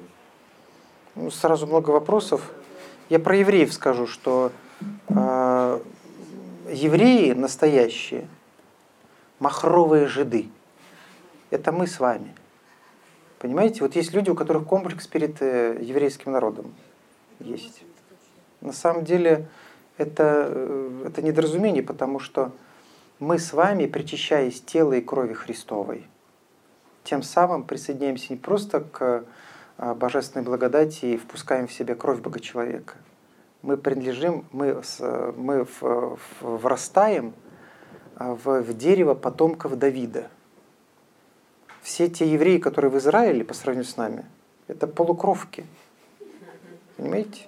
Ну, сразу много вопросов. Я про евреев скажу, что э, евреи настоящие, махровые жиды, это мы с вами. Понимаете, вот есть люди, у которых комплекс перед э, еврейским народом есть. На самом деле это, э, это недоразумение, потому что мы с вами, причащаясь тела и крови Христовой, тем самым присоединяемся не просто к э, божественной благодати и впускаем в себя кровь Бога человека, мы принадлежим, мы, мы врастаем а, в, в дерево потомков Давида. Все те евреи, которые в Израиле по сравнению с нами, это полукровки. Понимаете?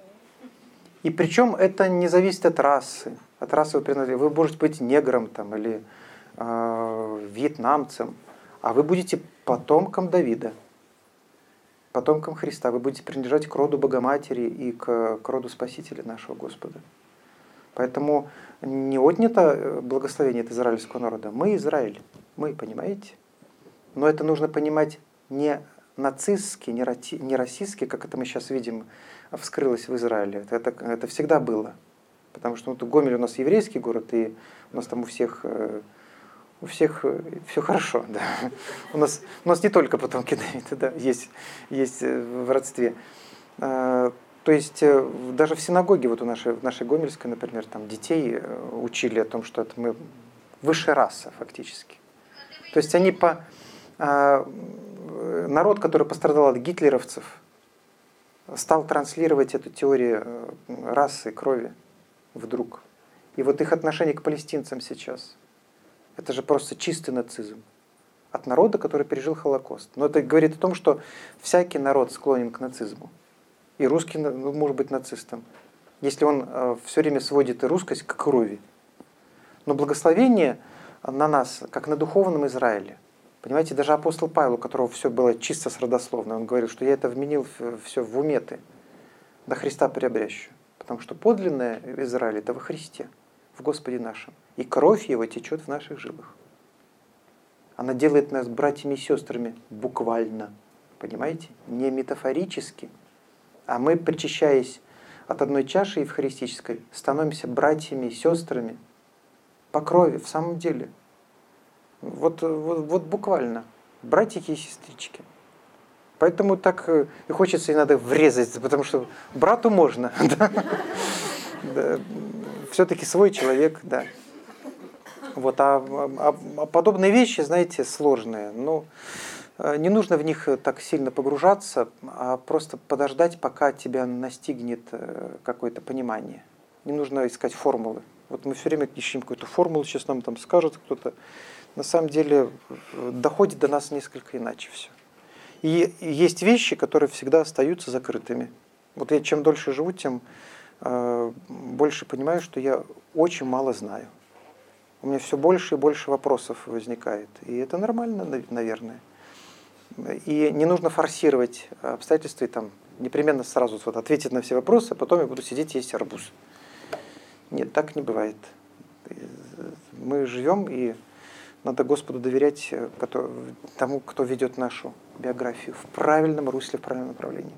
И причем это не зависит от расы. От расы вы принадлежите. Вы можете быть негром там, или э, вьетнамцем, а вы будете потомком Давида потомкам Христа. Вы будете принадлежать к роду Богоматери и к, к роду Спасителя нашего Господа. Поэтому не отнято э, благословение от израильского народа. Мы Израиль. Мы, понимаете? Но это нужно понимать не нацистский, не российский, как это мы сейчас видим, вскрылось в Израиле. Это, это всегда было. Потому что ну, Гомель у нас еврейский город, и у нас там у всех э, у всех э, все хорошо. Да. У, нас, у нас не только потомки Давида, да, есть, есть э, в родстве. А, то есть даже в синагоге, вот у нашей, в нашей Гомельской, например, там детей учили о том, что это мы высшая раса фактически. То есть они по... А, народ, который пострадал от гитлеровцев, стал транслировать эту теорию расы, крови вдруг. И вот их отношение к палестинцам сейчас, это же просто чистый нацизм от народа, который пережил Холокост. Но это говорит о том, что всякий народ склонен к нацизму. И русский ну, может быть нацистом, если он э, все время сводит и русскость к крови. Но благословение на нас, как на духовном Израиле. Понимаете, даже апостол Павел, у которого все было чисто с родословной, он говорил, что я это вменил все в уме ты, до Христа приобрящую. Потому что подлинное Израиль это во Христе, в Господе нашем. И кровь его течет в наших жилах. Она делает нас братьями и сестрами буквально. Понимаете? Не метафорически. А мы, причащаясь от одной чаши евхаристической, становимся братьями и сестрами по крови, в самом деле. Вот, вот, вот буквально. Братики и сестрички. Поэтому так э, и хочется иногда врезать, потому что брату можно. Да? Все-таки свой человек, да. Вот, а, а, а подобные вещи, знаете, сложные. Но э, не нужно в них так сильно погружаться, а просто подождать, пока тебя настигнет э, какое-то понимание. Не нужно искать формулы. Вот мы все время ищем какую-то формулу, сейчас нам там скажет кто-то. На самом деле доходит до нас несколько иначе все. И есть вещи, которые всегда остаются закрытыми. Вот я чем дольше живу, тем э, больше понимаю, что я очень мало знаю. У меня все больше и больше вопросов возникает. И это нормально, наверное. И не нужно форсировать обстоятельства и там непременно сразу вот ответить на все вопросы, а потом я буду сидеть и есть арбуз. Нет, так не бывает. Мы живем и надо Господу доверять э, тому, кто ведет нашу биографию в правильном русле, в правильном направлении.